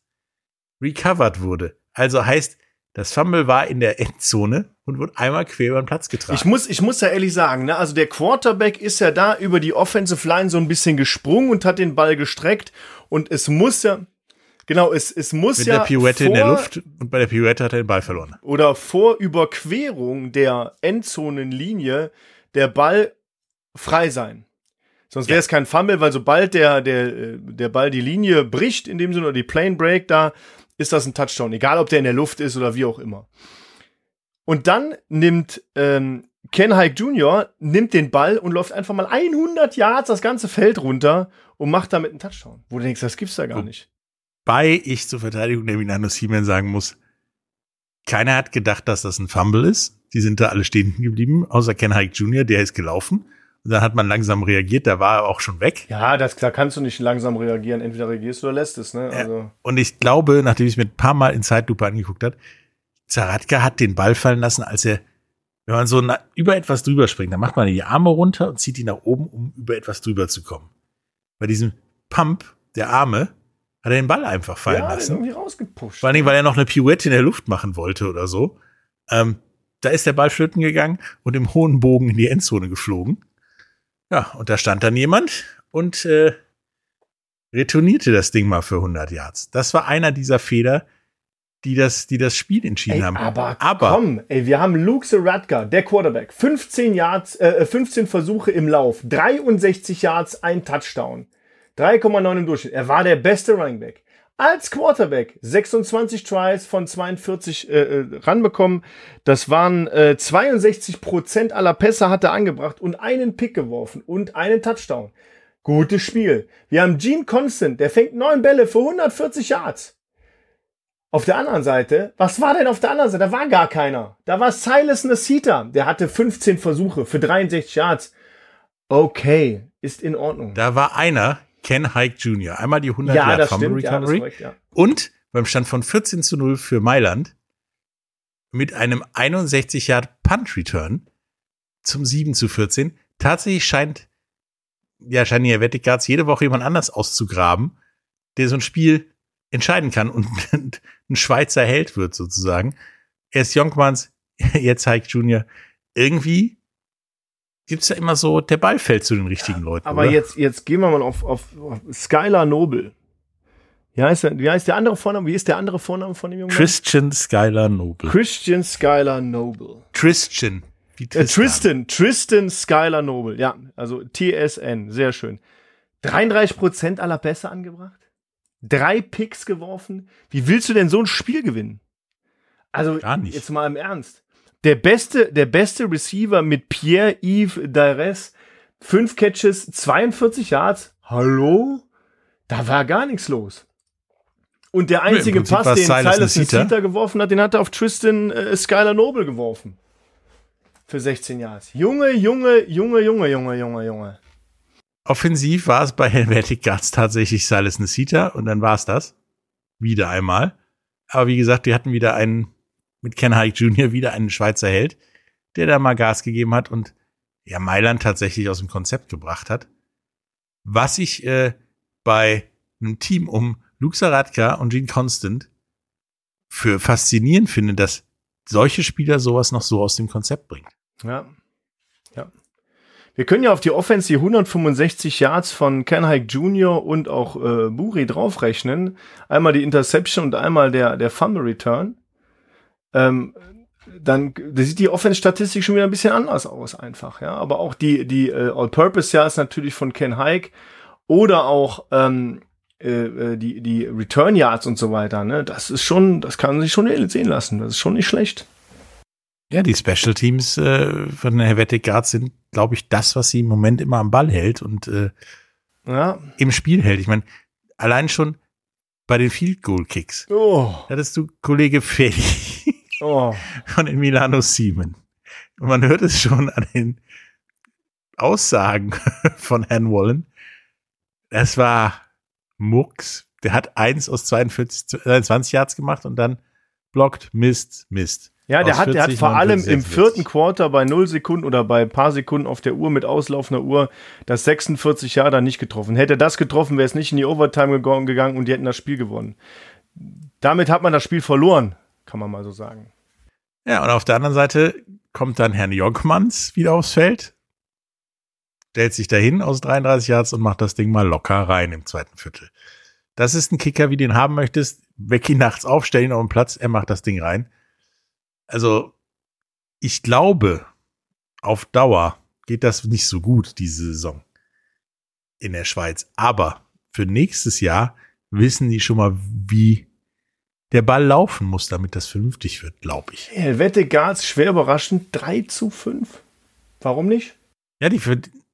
recovered wurde. Also heißt, das Fumble war in der Endzone und wurde einmal quer über den Platz getragen. Ich muss, ich muss ja ehrlich sagen, ne, also der Quarterback ist ja da über die Offensive Line so ein bisschen gesprungen und hat den Ball gestreckt und es muss ja, genau, es, es muss Mit ja der Pirouette vor, in der Luft und bei der Pirouette hat er den Ball verloren. oder vor Überquerung der Endzonenlinie der Ball frei sein. Sonst wäre es kein Fumble, weil sobald der, der, äh, der Ball die Linie bricht, in dem Sinne, oder die Plane Break, da ist das ein Touchdown. Egal, ob der in der Luft ist oder wie auch immer. Und dann nimmt ähm, Ken Hike Jr. nimmt den Ball und läuft einfach mal 100 Yards das ganze Feld runter und macht damit einen Touchdown. Wo du denkst, das gibt's da gar nicht. Bei ich zur Verteidigung der Milano Siemens sagen muss, keiner hat gedacht, dass das ein Fumble ist. Die sind da alle stehen geblieben, außer Ken Hike Jr., der ist gelaufen. Dann hat man langsam reagiert, da war er auch schon weg. Ja, das, da kannst du nicht langsam reagieren. Entweder reagierst du oder lässt es. Ne? Also, Und ich glaube, nachdem ich es mir ein paar Mal in Zeitlupe angeguckt hat, Zaratka hat den Ball fallen lassen, als er, wenn man so na, über etwas drüber springt, dann macht man die Arme runter und zieht die nach oben, um über etwas drüber zu kommen. Bei diesem Pump der Arme hat er den Ball einfach fallen ja, lassen. irgendwie rausgepusht. Vor allen Dingen, weil er noch eine Pirouette in der Luft machen wollte oder so. Ähm, da ist der Ball flöten gegangen und im hohen Bogen in die Endzone geflogen. Ja, und da stand dann jemand und äh, retournierte das Ding mal für 100 Yards. Das war einer dieser Fehler, die das, die das Spiel entschieden Ey, haben. aber, aber komm, ey, wir haben Luke Zaratka, der Quarterback, 15 Yards, äh, 15 Versuche im Lauf, 63 Yards, ein Touchdown, 3,9 im Durchschnitt. Er war der beste Running Back. Als Quarterback 26 Tries von 42 äh, äh, ranbekommen. Das waren äh, 62 Prozent aller Pässe hat er angebracht und einen Pick geworfen und einen Touchdown. Gutes Spiel. Wir haben Gene Constant, der fängt neun Bälle für 140 Yards. Auf der anderen Seite, was war denn auf der anderen Seite? Da war gar keiner. Da war Silas Nasita, der hatte 15 Versuche für 63 Yards. Okay, ist in Ordnung. da war einer, Ken Hike Jr., einmal die 100 ja, Yard Fumble stimmt, ja, ist Recovery korrekt, ja. und beim Stand von 14 zu 0 für Mailand mit einem 61 Yard Punt Return zum 7 zu 14. Tatsächlich scheint, ja, scheinen die Helvetic jede Woche jemand anders auszugraben, der so ein Spiel entscheiden kann und ein Schweizer Held wird sozusagen. Erst Jonkmans, jetzt Hike Jr. Irgendwie gibt's ja immer so, der Ball fällt zu den richtigen Leuten. Aber oder? jetzt, jetzt gehen wir mal auf, auf, auf Skylar Noble. Wie heißt, der, wie heißt der andere Vorname? Wie ist der andere Vorname von dem Jungen? Christian Skylar Noble. Christian Skylar Noble. Christian. Wie Äh, Tristan, Tristan Skylar Noble. Ja, also TSN, sehr schön. 33% aller Pässe angebracht. Drei Picks geworfen. Wie willst du denn so ein Spiel gewinnen? Also, Gar nicht. jetzt mal im Ernst. Der beste, der beste Receiver mit Pierre-Yves Dares, fünf Catches, 42 Yards. Hallo? Da war gar nichts los. Und der einzige Pass, den Silas Silas geworfen hat, den hat er auf Tristan äh, Skylar Noble geworfen. Für 16 Yards. Junge, Junge, Junge, Junge, Junge, Junge, Junge. Offensiv war es bei Helvetic Guards tatsächlich Silas Nesita und dann war es das. Wieder einmal. Aber wie gesagt, wir hatten wieder einen, mit Ken Hike Jr. wieder einen Schweizer Held, der da mal Gas gegeben hat und ja Mailand tatsächlich aus dem Konzept gebracht hat. Was ich äh, bei einem Team um Luke Saratka und Gene Constant für faszinierend finde, dass solche Spieler sowas noch so aus dem Konzept bringt. Ja. Ja. Wir können ja auf die Offense die 165 Yards von Ken Hike Jr. und auch äh, Buri draufrechnen. Einmal die Interception und einmal der, der Fumble Return. Ähm, dann da sieht die Offense-Statistik schon wieder ein bisschen anders aus, einfach, ja. Aber auch die, die äh, All-Purpose Yards natürlich von Ken Hike oder auch ähm, äh, äh, die, die Return Yards und so weiter, ne? Das ist schon, das kann sich schon sehen lassen. Das ist schon nicht schlecht. Ja, die Special Teams äh, von der Helvetic Guards sind, glaube ich, das, was sie im Moment immer am Ball hält und äh, Ja. im Spiel hält. Ich meine, allein schon bei den Field Goal Kicks. Oh, Hattest du Kollege Feli oh. von den Milano Siemen. Und man hört es schon an den Aussagen von Herrn Wallen. Das war Murks. Der hat eins aus 42, 22 Yards gemacht und dann blockt, Mist, Mist. Ja, der Aus hat, der hat 40, vor allem 49, im vierten Quarter bei 0 Sekunden oder bei ein paar Sekunden auf der Uhr mit auslaufender Uhr das 46 Jahre nicht getroffen. Hätte er das getroffen, wäre es nicht in die Overtime gegangen und die hätten das Spiel gewonnen. Damit hat man das Spiel verloren, kann man mal so sagen. Ja, und auf der anderen Seite kommt dann Herrn Jonkmanns wieder aufs Feld, stellt sich dahin aus 33 Yards und macht das Ding mal locker rein im zweiten Viertel. Das ist ein Kicker, wie du ihn haben möchtest. Weck ihn nachts auf, stell ihn auf den Platz, er macht das Ding rein. Also, ich glaube, auf Dauer geht das nicht so gut, diese Saison in der Schweiz. Aber für nächstes Jahr wissen die schon mal, wie der Ball laufen muss, damit das vernünftig wird, glaube ich. Helvete Guards, schwer überraschend, 3 zu 5. Warum nicht? Ja, die,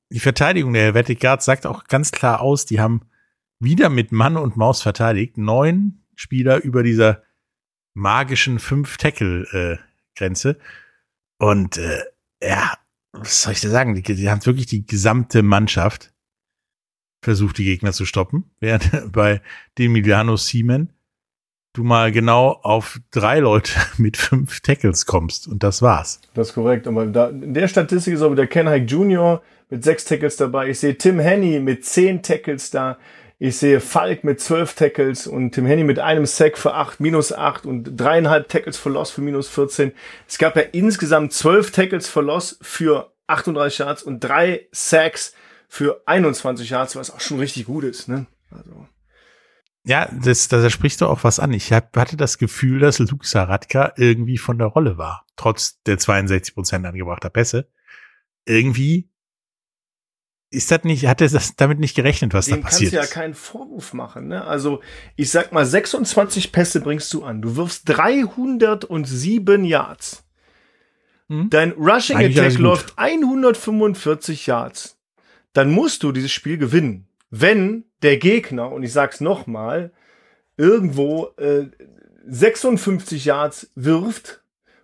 die Verteidigung der Helvetic Guards sagt auch ganz klar aus, die haben wieder mit Mann und Maus verteidigt. Neun Spieler über dieser magischen Fünf-Tackle-Grenze. und äh, ja, was soll ich da sagen? Die, die haben wirklich die gesamte Mannschaft versucht, die Gegner zu stoppen. Während bei den Milano Siemen du mal genau auf drei Leute mit fünf Tackles kommst. Und das war's. Das ist korrekt. Aber da, in der Statistik ist auch wieder Ken Hike Jr. mit sechs Tackles dabei. Ich sehe Tim Henny mit zehn Tackles da. Ich sehe Falk mit zwölf Tackles und Tim Henny mit einem Sack für acht, minus acht und dreieinhalb Tackles für Loss für minus 14. Es gab ja insgesamt zwölf Tackles für Loss für 38 Yards und drei Sacks für 21 Yards, was auch schon richtig gut ist. Ne? Also. Ja, das, da sprichst du auch was an. Ich hab, hatte das Gefühl, dass Luke Saratka irgendwie von der Rolle war, trotz der 62 Prozent angebrachter Pässe. Irgendwie ist das nicht, hat er das damit nicht gerechnet, was Dem da kannst passiert du ja ist. keinen Vorwurf machen. Ne? Also ich sag mal, 26 Pässe bringst du an. Du wirfst 307 Yards. Hm? Dein Rushing Eigentlich Attack läuft 145 Yards. Dann musst du dieses Spiel gewinnen. Wenn der Gegner, und ich sag's nochmal, irgendwo äh, 56 Yards wirft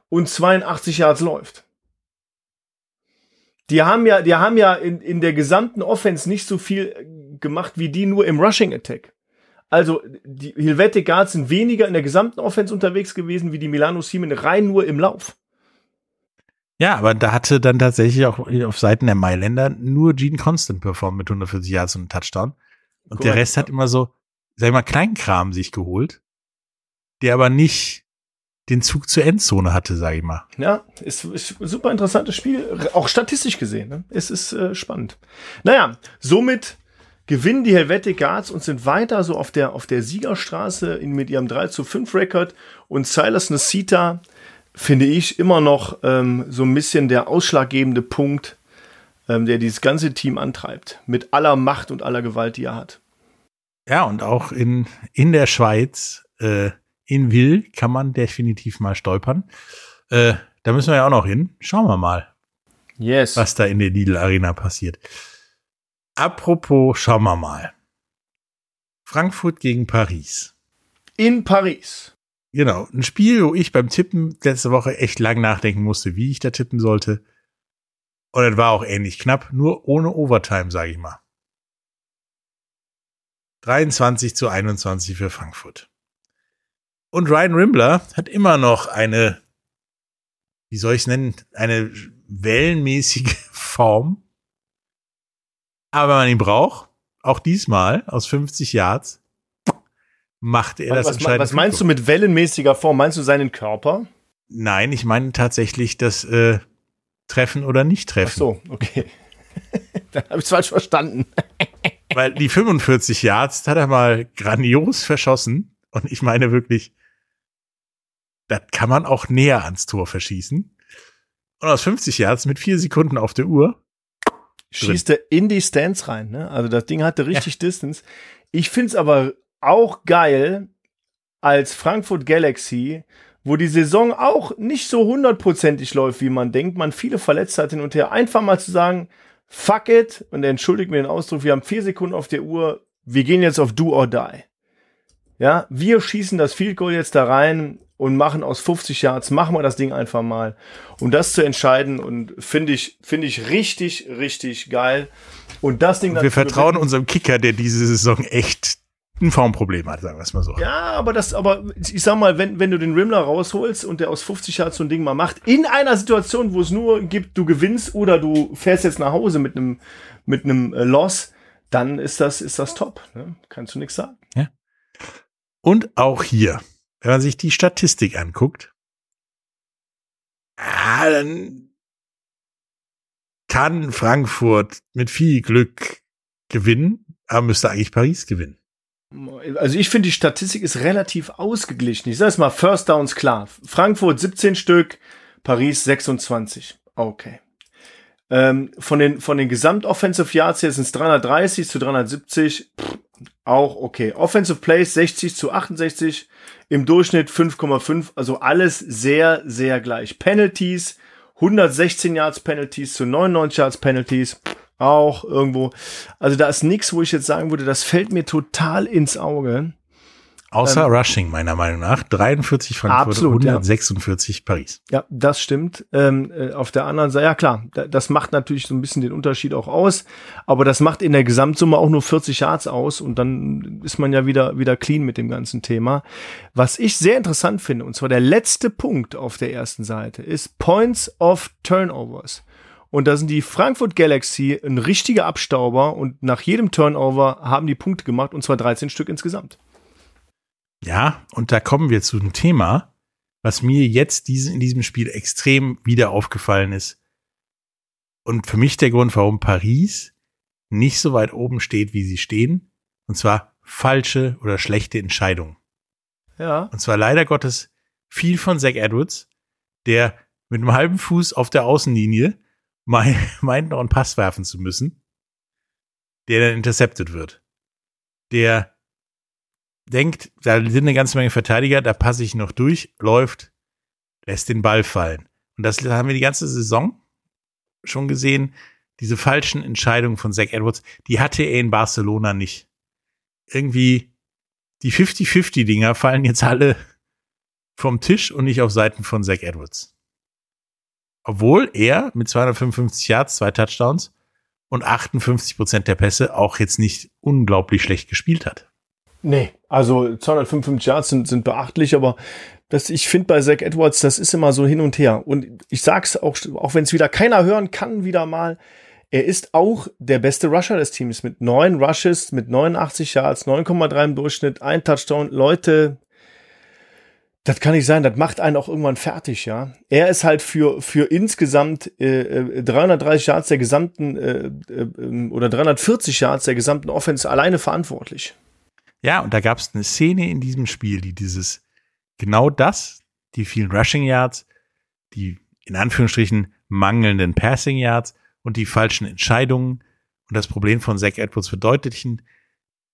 und 82 Yards läuft. Die haben ja, die haben ja in, in der gesamten Offense nicht so viel äh, gemacht wie die nur im Rushing Attack. Also die Helvetic Guards sind weniger in der gesamten Offense unterwegs gewesen wie die Milano Siemen rein nur im Lauf. Ja, aber da hatte dann tatsächlich auch auf Seiten der Mailänder nur Gene Constant performt mit 140 Yards und Touchdown. Und der Korrekt, Rest hat immer so, sag ich mal, Kleinkram sich geholt, der aber nicht den Zug zur Endzone hatte, sag ich mal. Ja, ist, ist ein super interessantes Spiel, auch statistisch gesehen. Ne? Es ist äh, spannend. Naja, somit gewinnen die Helvetic Guards und sind weiter so auf der, auf der Siegerstraße in, mit ihrem 3 zu 5 Rekord. Und Silas Nasita finde ich immer noch ähm, so ein bisschen der ausschlaggebende Punkt, ähm, der dieses ganze Team antreibt. Mit aller Macht und aller Gewalt, die er hat. Ja, und auch in, in der Schweiz, äh, in Will kann man definitiv mal stolpern. Äh, da müssen wir ja auch noch hin. Schauen wir mal, Yes. was da in der Lidl Arena passiert. Apropos, schauen wir mal. Frankfurt gegen Paris. In Paris. Genau, ein Spiel, wo ich beim Tippen letzte Woche echt lang nachdenken musste, wie ich da tippen sollte. Und es war auch ähnlich knapp, nur ohne Overtime, sage ich mal. 23 zu 21 für Frankfurt. Und Ryan Rimbler hat immer noch eine, wie soll ich es nennen, eine wellenmäßige Form. Aber wenn man ihn braucht, auch diesmal aus 50 Yards, macht er das Was, was, entscheidende was meinst du mit wellenmäßiger Form? Meinst du seinen Körper? Nein, ich meine tatsächlich das äh, Treffen oder nicht Ach treffen. so, okay. Dann habe ich es falsch verstanden. Weil die 45 Yards hat er mal grandios verschossen. Und ich meine wirklich, das kann man auch näher ans Tor verschießen. Und aus 50 Yards mit vier Sekunden auf der Uhr schießt er in die Stands rein. Ne? Also das Ding hatte richtig Distance. Ich find's aber auch geil als Frankfurt Galaxy, wo die Saison auch nicht so hundertprozentig läuft, wie man denkt, man viele Verletzte hat hin und her, einfach mal zu sagen, fuck it, und entschuldigt mir den Ausdruck, wir haben vier Sekunden auf der Uhr, wir gehen jetzt auf do or die. Ja, wir schießen das Field Goal jetzt da rein und machen aus 50 Yards, machen wir das Ding einfach mal. Um das zu entscheiden und finde ich, finde ich richtig, richtig geil. Und das Ding dann Wir vertrauen unserem Kicker, der diese Saison echt ein Formproblem hat, sagen wir es mal so. Ja, aber das, aber ich sag mal, wenn, wenn du den Rimmler rausholst und der aus 50 Yards so ein Ding mal macht, in einer Situation, wo es nur gibt, du gewinnst oder du fährst jetzt nach Hause mit einem, mit einem äh, Loss, dann ist das, ist das top. Ne? Kannst du nichts sagen. Und auch hier, wenn man sich die Statistik anguckt, ah, dann kann Frankfurt mit viel Glück gewinnen, aber müsste eigentlich Paris gewinnen. Also ich finde, die Statistik ist relativ ausgeglichen. Ich sage es mal, First Downs klar. Frankfurt 17 Stück, Paris 26. Okay. Ähm, von den, von den Gesamt-Offensive Yards her sind es 330 zu 370. Pff, auch okay. Offensive Plays 60 zu 68. Im Durchschnitt 5,5. Also alles sehr, sehr gleich. Penalties 116 Yards Penalties zu 99 Yards Penalties. Auch irgendwo. Also da ist nichts, wo ich jetzt sagen würde, das fällt mir total ins Auge. Außer Rushing, meiner Meinung nach. 43 Frankfurt, Ähm, Absolut, ja. 146 Paris. Ja, das stimmt. Ähm, äh, auf der anderen Seite, ja klar, da, das macht natürlich so ein bisschen den Unterschied auch aus, aber das macht in der Gesamtsumme auch nur 40 Yards aus und dann ist man ja wieder, wieder clean mit dem ganzen Thema. Was ich sehr interessant finde, und zwar der letzte Punkt auf der ersten Seite, ist Points of Turnovers. Und da sind die Frankfurt Galaxy ein richtiger Abstauber und nach jedem Turnover haben die Punkte gemacht und zwar 13 Stück insgesamt. Ja, und da kommen wir zu einem Thema, was mir jetzt diesen, in diesem Spiel extrem wieder aufgefallen ist. Und für mich der Grund, warum Paris nicht so weit oben steht, wie sie stehen. Und zwar falsche oder schlechte Entscheidungen. Ja. Und zwar leider Gottes viel von Zach Edwards, der mit einem halben Fuß auf der Außenlinie mei- meint, noch einen Pass werfen zu müssen, der dann intercepted wird. Der denkt, da sind eine ganze Menge Verteidiger, da passe ich noch durch, läuft, lässt den Ball fallen. Und das haben wir die ganze Saison schon gesehen. Diese falschen Entscheidungen von Zach Edwards, die hatte er in Barcelona nicht. Irgendwie die 50-50-Dinger fallen jetzt alle vom Tisch und nicht auf Seiten von Zach Edwards. Obwohl er mit 255 Yards, zwei Touchdowns und 58 Prozent der Pässe auch jetzt nicht unglaublich schlecht gespielt hat. Nee, also 255 Yards sind, sind beachtlich, aber das, ich finde bei Zach Edwards, das ist immer so hin und her. Und ich sag's auch, auch wenn es wieder keiner hören kann, wieder mal, er ist auch der beste Rusher des Teams mit neun Rushes, mit 89 Yards, 9,3 im Durchschnitt, ein Touchdown. Leute, das kann nicht sein, das macht einen auch irgendwann fertig, ja. Er ist halt für, für insgesamt äh, äh, 330 Yards der gesamten äh, äh, oder 340 Yards der gesamten Offense alleine verantwortlich. Ja, und da gab es eine Szene in diesem Spiel, die dieses, genau das, die vielen Rushing Yards, die in Anführungsstrichen mangelnden Passing Yards und die falschen Entscheidungen und das Problem von Zach Edwards verdeutlichen.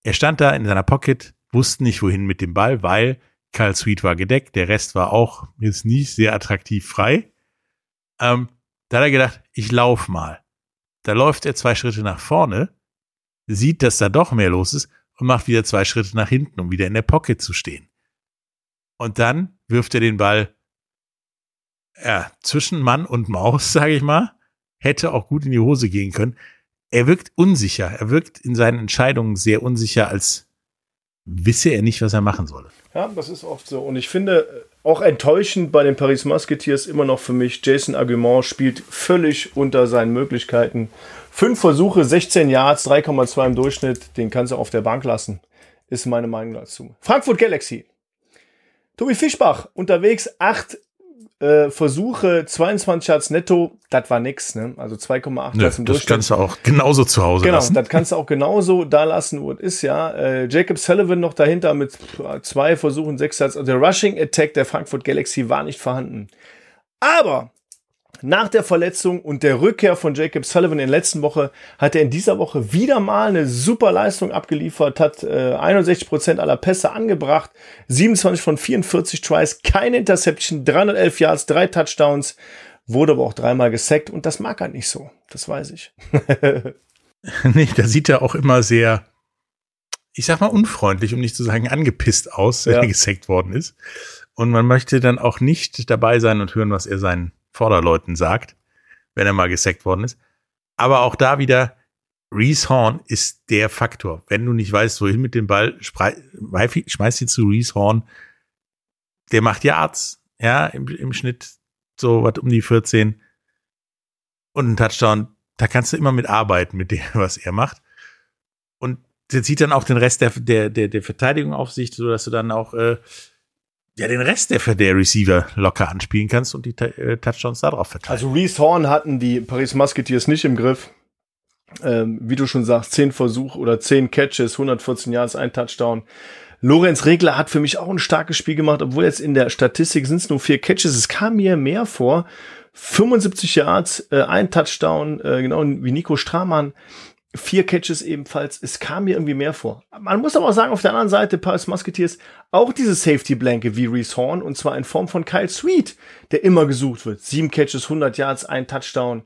Er stand da in seiner Pocket, wusste nicht wohin mit dem Ball, weil Kyle Sweet war gedeckt, der Rest war auch jetzt nicht sehr attraktiv frei. Ähm, da hat er gedacht, ich lauf mal. Da läuft er zwei Schritte nach vorne, sieht, dass da doch mehr los ist und macht wieder zwei Schritte nach hinten, um wieder in der Pocket zu stehen. Und dann wirft er den Ball ja, zwischen Mann und Maus, sage ich mal. Hätte auch gut in die Hose gehen können. Er wirkt unsicher. Er wirkt in seinen Entscheidungen sehr unsicher, als wisse er nicht, was er machen solle. Ja, das ist oft so. Und ich finde äh, auch enttäuschend bei den Paris Musketeers immer noch für mich, Jason Argument spielt völlig unter seinen Möglichkeiten. Fünf Versuche, 16 Yards, 3,2 im Durchschnitt, den kannst du auf der Bank lassen. Ist meine Meinung dazu. Frankfurt Galaxy. Tobi Fischbach unterwegs, acht äh, Versuche, 22 Yards netto, das war nix, ne? Also 2,8 Nö, Yards im das Durchschnitt. kannst du auch genauso zu Hause Genau, lassen. das kannst du auch genauso da lassen, wo es ist, ja. Äh, Jacob Sullivan noch dahinter mit zwei Versuchen, sechs Yards. Also der Rushing Attack der Frankfurt Galaxy war nicht vorhanden. Aber Nach der Verletzung und der Rückkehr von Jacob Sullivan in der letzten Woche hat er in dieser Woche wieder mal eine super Leistung abgeliefert, hat äh, 61 Prozent aller Pässe angebracht, 27 von 44 Tries, keine Interception, 311 Yards, drei Touchdowns, wurde aber auch dreimal gesackt und das mag er nicht so, das weiß ich. nee, da sieht er auch immer sehr, ich sag mal, unfreundlich, um nicht zu sagen angepisst aus, wenn Ja. er gesackt worden ist. Und man möchte dann auch nicht dabei sein und hören, was er seinen Vorderleuten sagt, wenn er mal gesackt worden ist. Aber auch da wieder, Reese Horn ist der Faktor. Wenn du nicht weißt, wohin mit dem Ball, sprei- weifi- schmeiß ihn zu Reese Horn. Der macht Yards, ja, im, im Schnitt so was um die 14 und ein Touchdown. Da kannst du immer mit arbeiten, mit dem, was er macht. Und der zieht dann auch den Rest der, der, der, der Verteidigung auf sich, so dass du dann auch äh, ja den Rest der, der Receiver locker anspielen kannst und die äh, Touchdowns darauf verteilen. Also Reese Horn hatten die Paris Musketeers nicht im Griff. Ähm, wie du schon sagst, 10 Versuch oder 10 Catches, 114 Yards, ein Touchdown. Lorenz Regler hat für mich auch ein starkes Spiel gemacht, obwohl jetzt in der Statistik sind es nur vier Catches. Es kam mir mehr vor. 75 Yards, äh, ein Touchdown, äh, genau wie Nico Stramann. Vier Catches ebenfalls. Es kam mir irgendwie mehr vor. Man muss aber auch sagen, auf der anderen Seite, Paris Musketeers, auch diese Safety Blanke wie Reese Horn und zwar in Form von Kyle Sweet, der immer gesucht wird. Sieben Catches, 100 Yards, ein Touchdown.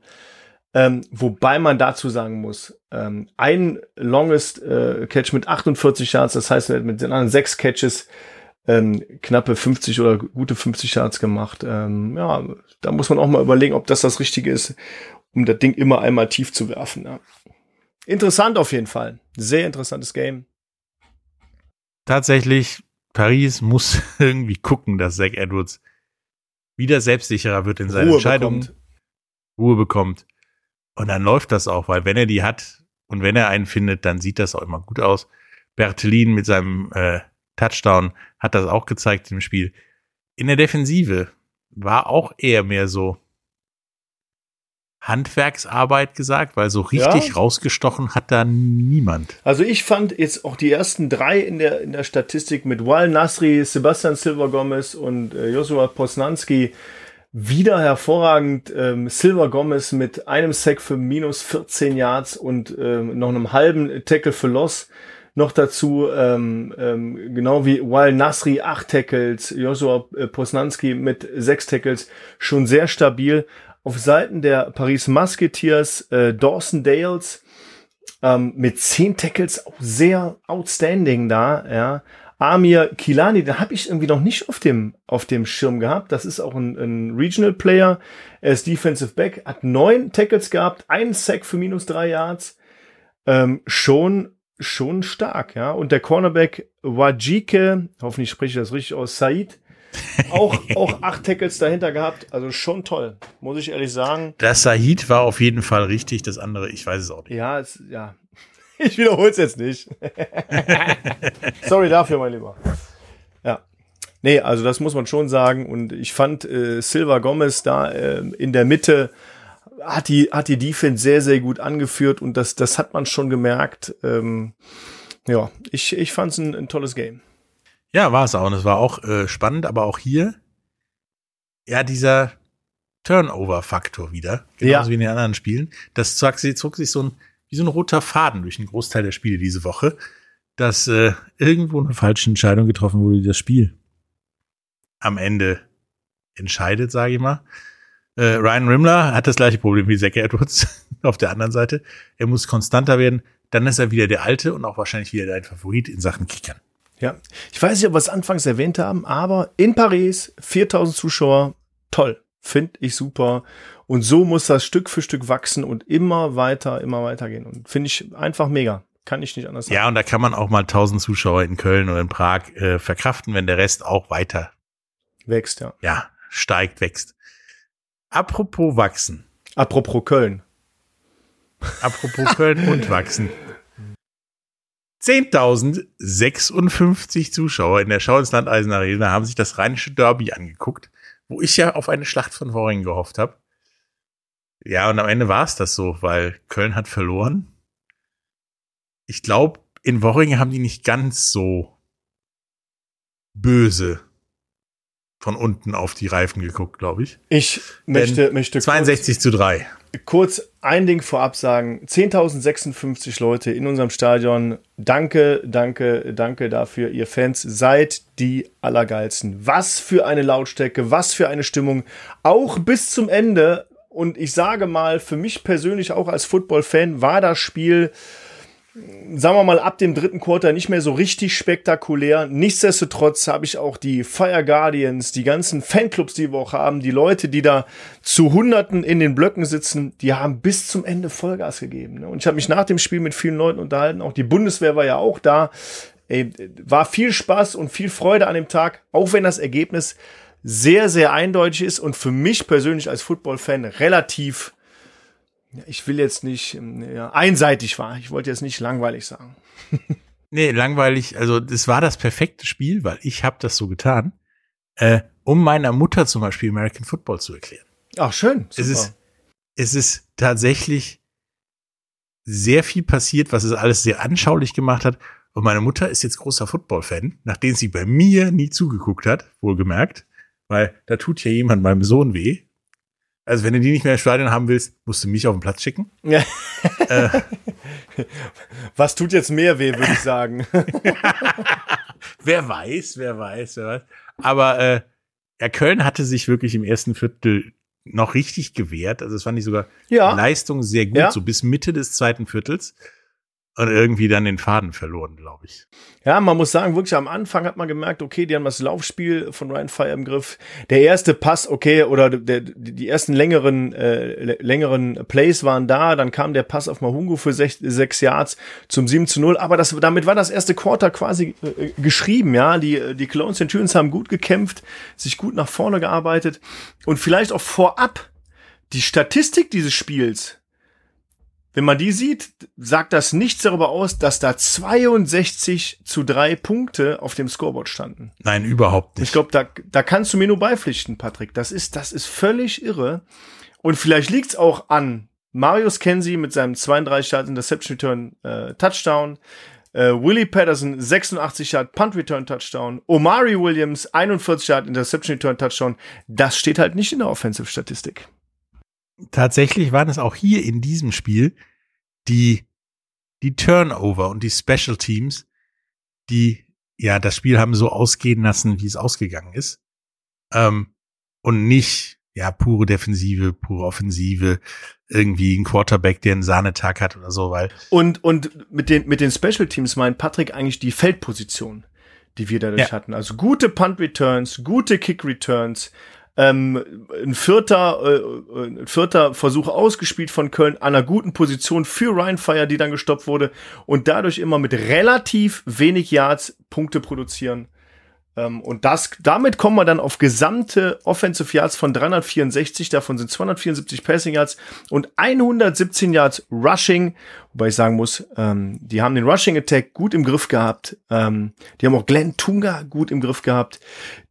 Ähm, wobei man dazu sagen muss, ähm, ein longest äh, Catch mit 48 Yards, das heißt, er hat mit den anderen sechs Catches ähm, knappe 50 oder gute 50 Yards gemacht. Ähm, ja, da muss man auch mal überlegen, ob das das Richtige ist, um das Ding immer einmal tief zu werfen. Ja. Interessant auf jeden Fall. Sehr interessantes Game. Tatsächlich, Paris muss irgendwie gucken, dass Zach Edwards wieder selbstsicherer wird in seinen Ruhe Entscheidungen, bekommt. Ruhe bekommt. Und dann läuft das auch, weil wenn er die hat und wenn er einen findet, dann sieht das auch immer gut aus. Bertelin mit seinem äh, Touchdown hat das auch gezeigt im Spiel. In der Defensive war auch eher mehr so Handwerksarbeit gesagt, weil so richtig Ja. rausgestochen hat da niemand. Also ich fand jetzt auch die ersten drei in der, in der Statistik mit Wal Nasri, Sebastian Silver Gomez und äh, Joshua Posnanski wieder hervorragend. Ähm, Silver Gomez mit einem Sack für minus 14 Yards und ähm, noch einem halben Tackle für Loss. Noch dazu, ähm, ähm, genau wie Wal Nasri, acht Tackles, Joshua äh, Posnanski mit sechs Tackles, schon sehr stabil. Auf Seiten der Paris Musketeers, äh, Dawson Dales, ähm, mit zehn Tackles auch sehr outstanding da, ja. Amir Kilani, den habe ich irgendwie noch nicht auf dem, auf dem Schirm gehabt. Das ist auch ein, ein Regional Player. Er ist Defensive Back, hat neun Tackles gehabt, einen Sack für minus drei Yards. Ähm, schon, schon stark, ja. Und der Cornerback Wajike, hoffentlich spreche ich das richtig aus, Said, auch, auch acht Tackles dahinter gehabt. Also schon toll, muss ich ehrlich sagen. Das Sahid war auf jeden Fall richtig, das andere, ich weiß es auch nicht. Ja, es, ja. Ich wiederhole es jetzt nicht. Sorry dafür, mein Lieber. Ja. Nee, also das muss man schon sagen. Und ich fand äh, Silva Gomez da äh, in der Mitte hat die, hat die Defense sehr, sehr gut angeführt und das, das hat man schon gemerkt. Ähm, ja, ich, ich fand es ein, ein tolles Game. Ja, war es auch. Und es war auch äh, spannend, aber auch hier, ja, dieser Turnover-Faktor wieder, genauso Ja. wie in den anderen Spielen. Das zog, sich- zog sich so ein, wie so ein roter Faden durch den Großteil der Spiele diese Woche, dass äh, irgendwo eine falsche Entscheidung getroffen wurde, die das Spiel am Ende entscheidet, sage ich mal. Äh, Ryan Rimler hat das gleiche Problem wie Zach Edwards auf der anderen Seite. Er muss konstanter werden. Dann ist er wieder der Alte und auch wahrscheinlich wieder dein Favorit in Sachen Kickern. Ja. Ich weiß nicht, ob wir es anfangs erwähnt haben, aber in Paris 4000 Zuschauer, toll. Finde ich super. Und so muss das Stück für Stück wachsen und immer weiter, immer weiter gehen. Und finde ich einfach mega. Kann ich nicht anders sagen. Ja, und da kann man auch mal 1000 Zuschauer in Köln oder in Prag äh, verkraften, wenn der Rest auch weiter, Wächst, ja. ja, steigt, wächst. Apropos wachsen. Apropos Köln. Apropos Köln und wachsen. 10.056 Zuschauer in der Schau ins Landeisen Arena haben sich das rheinische Derby angeguckt, wo ich ja auf eine Schlacht von Worringen gehofft habe. Ja, und am Ende war es das so, weil Köln hat verloren. Ich glaube, in Worringen haben die nicht ganz so böse von unten auf die Reifen geguckt, glaube ich. Ich möchte, Denn möchte 62 zu 3. kurz ein Ding vorab sagen. 10.056 Leute in unserem Stadion. Danke, danke, danke dafür. Ihr Fans seid die Allergeilsten. Was für eine Lautstärke, was für eine Stimmung. Auch bis zum Ende. Und ich sage mal, für mich persönlich auch als Football-Fan war das Spiel sagen wir mal, ab dem dritten Quarter nicht mehr so richtig spektakulär. Nichtsdestotrotz habe ich auch die Fire Guardians, die ganzen Fanclubs, die wir auch haben, die Leute, die da zu Hunderten in den Blöcken sitzen, die haben bis zum Ende Vollgas gegeben. ne? Und ich habe mich nach dem Spiel mit vielen Leuten unterhalten. Auch die Bundeswehr war ja auch da. Ey, war viel Spaß und viel Freude an dem Tag, auch wenn das Ergebnis sehr, sehr eindeutig ist und für mich persönlich als Football-Fan relativ ich will jetzt nicht ähm, ja, einseitig war. Ich wollte jetzt nicht langweilig sagen. Nee, langweilig. Also das war das perfekte Spiel, weil ich habe das so getan, äh, um meiner Mutter zum Beispiel American Football zu erklären. Ach, schön. Super. Es ist, es ist tatsächlich sehr viel passiert, was es alles sehr anschaulich gemacht hat. Und meine Mutter ist jetzt großer Football-Fan, nachdem sie bei mir nie zugeguckt hat, wohlgemerkt, weil da tut ja jemand meinem Sohn weh. Also wenn du die nicht mehr im Stadion haben willst, musst du mich auf den Platz schicken. Ja. Was tut jetzt mehr weh, würde ich sagen. Wer weiß, wer weiß, wer weiß. Aber äh, ja, Köln hatte sich wirklich im ersten Viertel noch richtig gewehrt. Also es fand ich sogar Ja. Leistung sehr gut, Ja. so bis Mitte des zweiten Viertels. Und irgendwie dann den Faden verloren, glaube ich. Ja, man muss sagen, wirklich am Anfang hat man gemerkt, okay, die haben das Laufspiel von Ryan Fire im Griff. Der erste Pass, okay, oder der, die ersten längeren, äh, längeren Plays waren da. Dann kam der Pass auf Mahungu für sech, sechs Yards zum 7 zu 0. Aber das, damit war das erste Quarter quasi äh, geschrieben, ja. Die, die Clone Centurions haben gut gekämpft, sich gut nach vorne gearbeitet. Und vielleicht auch vorab die Statistik dieses Spiels, wenn man die sieht, sagt das nichts darüber aus, dass da 62 zu 3 Punkte auf dem Scoreboard standen. Nein, überhaupt nicht. Ich glaube, da, da kannst du mir nur beipflichten, Patrick. Das ist, das ist völlig irre. Und vielleicht liegt's auch an Marius Kenzie mit seinem 32 Yard Interception Return äh, Touchdown. Äh, Willie Patterson 86 Yard Punt Return Touchdown. Omari Williams 41 Yard Interception Return Touchdown. Das steht halt nicht in der Offensive Statistik. Tatsächlich waren es auch hier in diesem Spiel die, die Turnover und die Special Teams, die ja das Spiel haben so ausgehen lassen, wie es ausgegangen ist. Ähm, und nicht ja pure Defensive, pure Offensive, irgendwie ein Quarterback, der einen Sahnetag hat oder so, weil Und, und mit den, mit den Special Teams meint Patrick eigentlich die Feldposition, die wir dadurch Ja. hatten. Also gute Punt Returns, gute Kick Returns, ähm, ein vierter, äh, ein vierter Versuch ausgespielt von Köln an einer guten Position für Ryan Fire, die dann gestoppt wurde und dadurch immer mit relativ wenig Yards Punkte produzieren. Ähm, und das, damit kommen wir dann auf gesamte Offensive Yards von 364, davon sind 274 Passing Yards und 117 Yards Rushing, wobei ich sagen muss, ähm, die haben den Rushing Attack gut im Griff gehabt, ähm, die haben auch Glenn Tunga gut im Griff gehabt,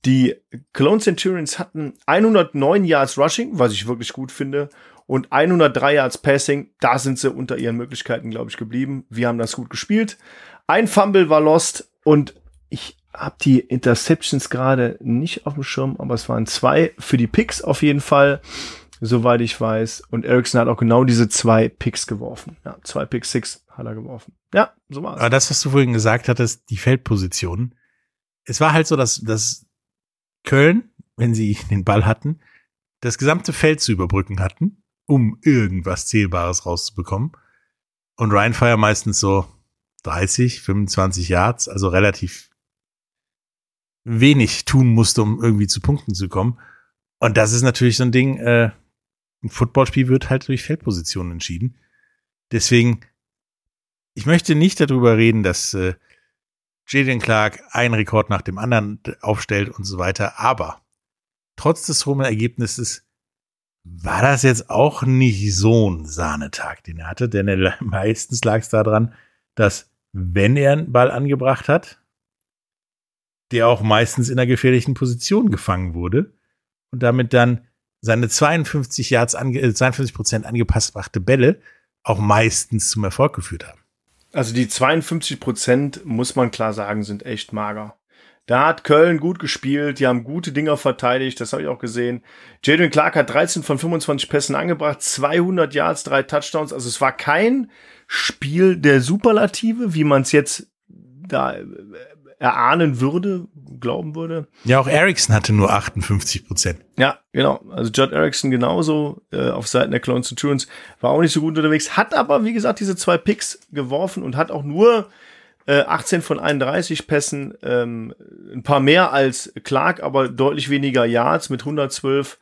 die Cologne Centurions hatten 109 Yards Rushing, was ich wirklich gut finde, und 103 Yards Passing, da sind sie unter ihren Möglichkeiten, glaube ich, geblieben. Wir haben das gut gespielt. Ein Fumble war lost und ich habe die Interceptions gerade nicht auf dem Schirm, aber es waren zwei für die Picks auf jeden Fall, soweit ich weiß. Und Ericsson hat auch genau diese zwei Picks geworfen. Ja, zwei Picks, six hat er geworfen. Ja, so war's. Aber das, was du vorhin gesagt hattest, die Feldpositionen, es war halt so, dass, dass Köln, wenn sie den Ball hatten, das gesamte Feld zu überbrücken hatten, um irgendwas Zählbares rauszubekommen. Und Ryan Fire meistens so 30, 25 Yards, also relativ wenig tun musste, um irgendwie zu Punkten zu kommen. Und das ist natürlich so ein Ding, äh, ein Footballspiel wird halt durch Feldpositionen entschieden. Deswegen, ich möchte nicht darüber reden, dass äh, Jalen Clark einen Rekord nach dem anderen aufstellt und so weiter, aber trotz des hohen Ergebnisses war das jetzt auch nicht so ein Sahnetag, den er hatte, denn er, meistens lag es daran, dass wenn er einen Ball angebracht hat, der auch meistens in einer gefährlichen Position gefangen wurde und damit dann seine 52 Yards, ange, äh, 52 Prozent angepasste Bälle auch meistens zum Erfolg geführt haben. Also die 52 Prozent, muss man klar sagen, sind echt mager. Da hat Köln gut gespielt, die haben gute Dinger verteidigt, das habe ich auch gesehen. Jadon Clark hat 13 von 25 Pässen angebracht, 200 Yards, drei Touchdowns. Also es war kein Spiel der Superlative, wie man es jetzt da äh, erahnen würde, glauben würde. Ja, auch Ericsson hatte nur 58 Prozent. Ja, genau. Also Judd Erickson genauso äh, auf Seiten der Clone Centurions war auch nicht so gut unterwegs, hat aber, wie gesagt, diese zwei Picks geworfen und hat auch nur äh, 18 von 31 Pässen, ähm, ein paar mehr als Clark, aber deutlich weniger Yards mit 112.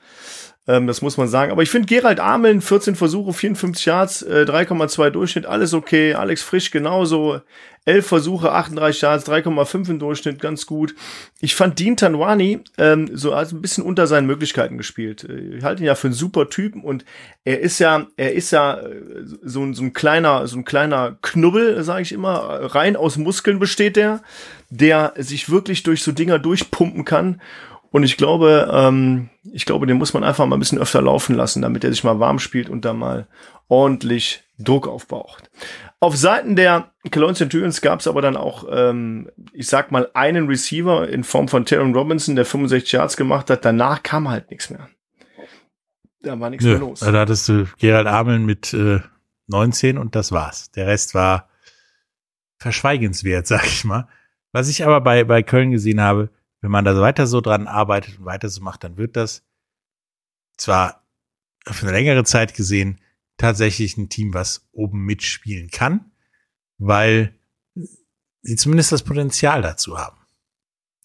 Ähm, das muss man sagen. Aber ich finde Gerald Ameln, 14 Versuche, 54 Yards, äh, 3,2 Durchschnitt, alles okay. Alex Frisch genauso. 11 Versuche, 38 Yards, 3,5 im Durchschnitt, ganz gut. Ich fand Dean Tanwani ähm, so also ein bisschen unter seinen Möglichkeiten gespielt. Äh, ich halte ihn ja für einen super Typen und er ist ja, er ist ja äh, so, so ein kleiner, so ein kleiner Knubbel, sage ich immer, rein aus Muskeln besteht der, der sich wirklich durch so Dinger durchpumpen kann. Und ich glaube, ähm, ich glaube, den muss man einfach mal ein bisschen öfter laufen lassen, damit er sich mal warm spielt und da mal ordentlich Druck aufbaucht. Auf Seiten der Cologne Centurions gab es aber dann auch, ähm, ich sag mal, einen Receiver in Form von Taron Robinson, der 65 Yards gemacht hat. Danach kam halt nichts mehr. Da war nichts Nö, mehr los. Da hattest du Gerald Ameln mit äh, 19 und das war's. Der Rest war verschweigenswert, sag ich mal. Was ich aber bei, bei Köln gesehen habe, wenn man da weiter so dran arbeitet und weiter so macht, dann wird das zwar für eine längere Zeit gesehen tatsächlich ein Team, was oben mitspielen kann, weil sie zumindest das Potenzial dazu haben.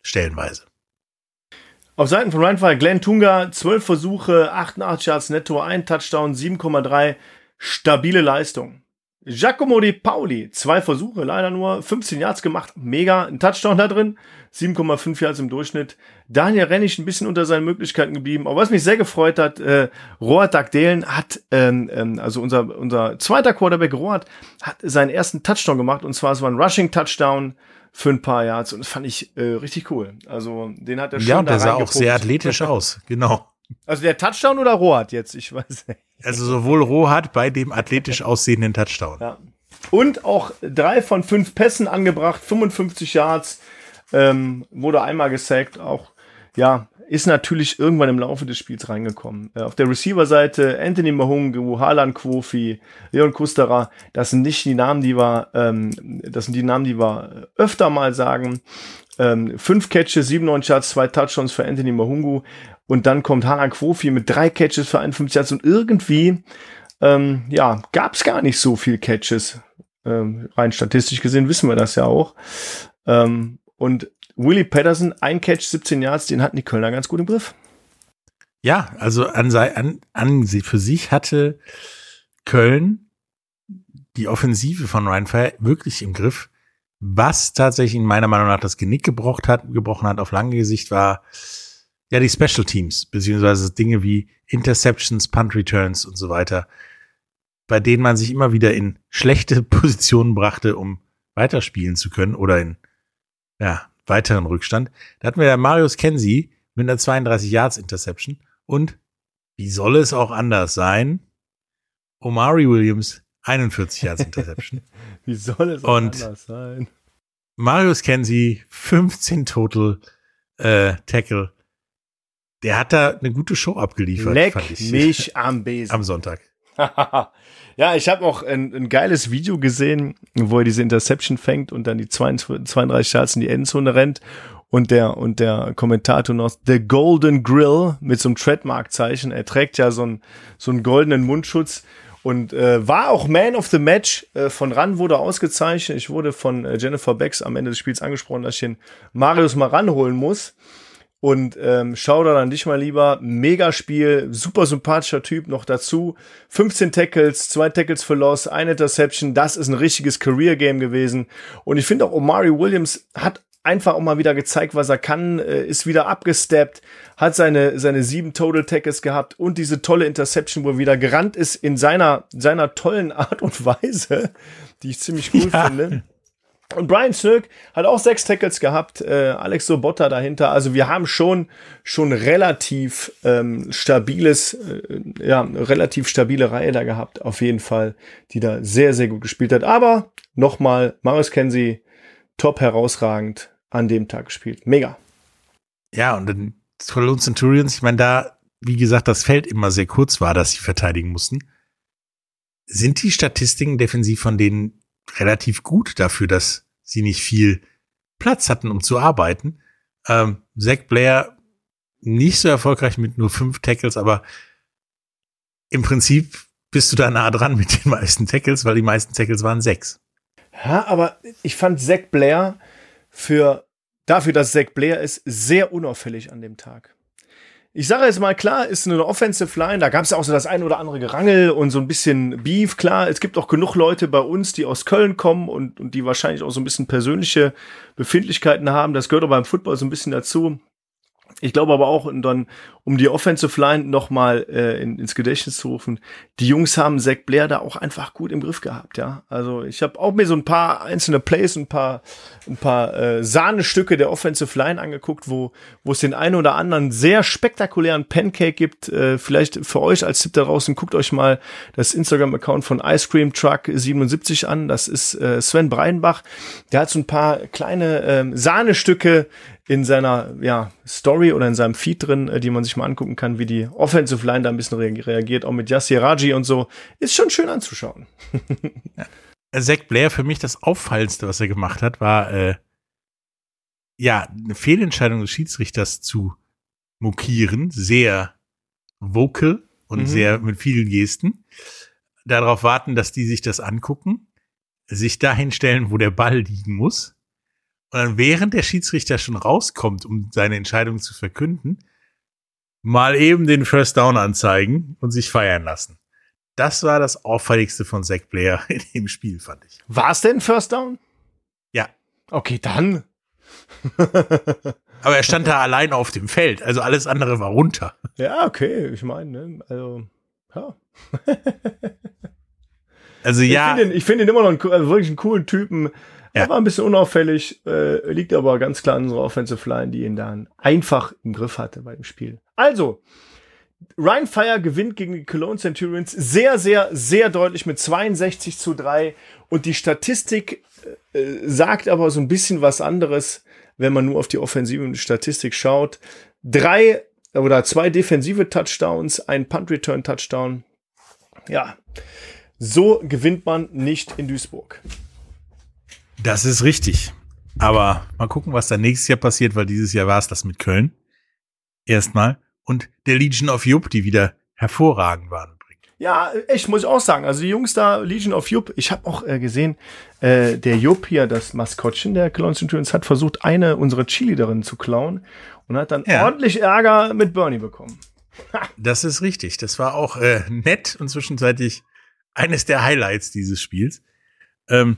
Stellenweise. Auf Seiten von Rheinfire Glenn Tunga, 12 Versuche, 88 Yards netto, ein Touchdown, 7,3, stabile Leistung. Giacomo Di Pauli, zwei Versuche, leider nur 15 Yards gemacht, mega, ein Touchdown da drin, 7,5 Yards im Durchschnitt. Daniel Rennig ein bisschen unter seinen Möglichkeiten geblieben, aber was mich sehr gefreut hat, äh, Rohat Dagdelen hat, ähm, ähm, also unser, unser zweiter Quarterback Rohat, hat seinen ersten Touchdown gemacht und zwar es war ein Rushing Touchdown für ein paar Yards und das fand ich äh, richtig cool. Also den hat er schon Ja, und da der sah auch sehr athletisch aus. Genau. Also der Touchdown oder Rohat jetzt, ich weiß nicht. Also sowohl Rohat bei dem athletisch aussehenden Touchdown. Ja. Und auch drei von fünf Pässen angebracht, 55 Yards, ähm, wurde einmal gesackt, auch, ja, ist natürlich irgendwann im Laufe des Spiels reingekommen. Äh, auf der Receiver-Seite Anthony Mahungu, Harlan Kofi, Leon Kusterer, das sind nicht die Namen, die wir, ähm, das sind die Namen, die wir öfter mal sagen. Ähm, fünf Catches, 97 Yards, zwei Touchdowns für Anthony Mahungu. Und dann kommt Harlan Kofi mit drei Catches für 51 Yards. Und irgendwie, ähm, ja, gab es gar nicht so viel Catches. Ähm, rein statistisch gesehen wissen wir das ja auch. Ähm, und Willie Patterson, ein Catch, 17 Yards, den hatten die Kölner ganz gut im Griff. Ja, also an, an, an für sich hatte Köln die Offensive von Ryan Fire wirklich im Griff. Was tatsächlich in meiner Meinung nach das Genick gebrochen hat, gebrochen hat auf lange Gesicht war ja die Special Teams, beziehungsweise Dinge wie Interceptions, Punt Returns und so weiter, bei denen man sich immer wieder in schlechte Positionen brachte, um weiterspielen zu können oder in ja, weiteren Rückstand. Da hatten wir ja Marius Kenzie mit einer 32 Yards Interception und wie soll es auch anders sein? Omari Williams 41 Yards Interception. Wie soll es auch Und- anders sein? Marius Kenzie 15 Total äh, Tackle. Der hat da eine gute Show abgeliefert, Leck fand ich. mich am Besen. Am Sonntag. ja, ich habe noch ein, ein geiles Video gesehen, wo er diese Interception fängt und dann die 22 32 Yards in die Endzone rennt und der und der Kommentator noch The Golden Grill mit so einem Trademark-Zeichen. Er trägt ja so einen so einen goldenen Mundschutz und äh, war auch Man of the Match. Äh, von Ran wurde ausgezeichnet. Ich wurde von äh, Jennifer Becks am Ende des Spiels angesprochen, dass ich den Marius mal ranholen muss. Und ähm, schau da dann dich mal lieber. Megaspiel, super sympathischer Typ noch dazu. 15 Tackles, zwei Tackles für Loss, eine Interception. Das ist ein richtiges Career-Game gewesen. Und ich finde auch Omari Williams hat einfach auch mal wieder gezeigt, was er kann, äh, ist wieder abgesteppt, hat seine, seine sieben Total Tackles gehabt und diese tolle Interception, wo er wieder gerannt ist in seiner, seiner tollen Art und Weise, die ich ziemlich cool Ja. finde. Und Brian Snirk hat auch sechs Tackles gehabt, äh, Alex Sobotta dahinter. Also wir haben schon schon relativ ähm, stabiles, äh, ja relativ stabile Reihe da gehabt, auf jeden Fall, die da sehr sehr gut gespielt hat. Aber nochmal, Marius Kenzie, top herausragend. an dem Tag gespielt. Mega. Ja, und dann Cologne Centurions, ich meine, da, wie gesagt, das Feld immer sehr kurz war, dass sie verteidigen mussten. Sind die Statistiken defensiv von denen relativ gut dafür, dass sie nicht viel Platz hatten, um zu arbeiten? Ähm, Zach Blair nicht so erfolgreich mit nur fünf Tackles, aber im Prinzip bist du da nah dran mit den meisten Tackles, weil die meisten Tackles waren sechs. Ja, aber ich fand Zach Blair für dafür, dass Zach Blair ist, sehr unauffällig an dem Tag. Ich sage jetzt mal, klar, ist eine Offensive Line, da gab es ja auch so das ein oder andere Gerangel und so ein bisschen Beef. Klar, es gibt auch genug Leute bei uns, die aus Köln kommen und, und die wahrscheinlich auch so ein bisschen persönliche Befindlichkeiten haben. Das gehört auch beim Football so ein bisschen dazu. Ich glaube aber auch, und dann, um die Offensive Line nochmal äh, in, ins Gedächtnis zu rufen, die Jungs haben Zach Blair da auch einfach gut im Griff gehabt, ja. Also ich habe auch mir so ein paar einzelne Plays, ein paar, ein paar äh, Sahnestücke der Offensive Line angeguckt, wo, wo es den einen oder anderen sehr spektakulären Pancake gibt. Äh, vielleicht für euch als Tipp da draußen, guckt euch mal das Instagram-Account von Ice Cream Truck 77 an. Das ist äh, Sven Breinbach. Der hat so ein paar kleine ähm, Sahnestücke in seiner ja, Story oder in seinem Feed drin, äh, die man sich mal angucken kann, wie die Offensive Line da ein bisschen re reagiert, auch mit Yassir Raji und so. Ist schon schön anzuschauen. ja. Zach Blair, für mich das Auffallendste, was er gemacht hat, war äh, ja eine Fehlentscheidung des Schiedsrichters zu mokieren, sehr vocal und mhm. sehr mit vielen Gesten. Darauf warten, dass die sich das angucken, sich dahin stellen, wo der Ball liegen muss und dann während der Schiedsrichter schon rauskommt, um seine Entscheidung zu verkünden, mal eben den First Down anzeigen und sich feiern lassen. Das war das auffälligste von Zach Blair in dem Spiel, fand ich. War es denn First Down? Ja. Okay, dann. Aber er stand da allein auf dem Feld, also alles andere war runter. Ja, okay, ich meine, ne, also, ja. also ja. Ich finde ihn, find ihn immer noch einen, also wirklich einen coolen Typen. Er war ein bisschen unauffällig, äh, liegt aber ganz klar an unserer Offensive Line, die ihn dann einfach im Griff hatte bei dem Spiel. Also, Ryan Fire gewinnt gegen die Cologne Centurions sehr, sehr, sehr deutlich mit 62 zu 3. Und die Statistik äh, sagt aber so ein bisschen was anderes, wenn man nur auf die offensive Statistik schaut. Drei oder zwei defensive Touchdowns, ein Punt Return Touchdown. Ja, so gewinnt man nicht in Duisburg. Das ist richtig. Aber mal gucken, was da nächstes Jahr passiert, weil dieses Jahr war es das mit Köln. Erstmal. Und der Legion of Jupp, die wieder hervorragend waren. Ja, echt, muss ich auch sagen. Also die Jungs da, Legion of Jupp, ich habe auch äh, gesehen, äh, der Jupp hier, das Maskottchen der Cologne Centurions, hat versucht, eine unserer Cheerleaderinnen zu klauen und hat dann ja. ordentlich Ärger mit Bernie bekommen. das ist richtig. Das war auch äh, nett und zwischenzeitlich eines der Highlights dieses Spiels. Ähm,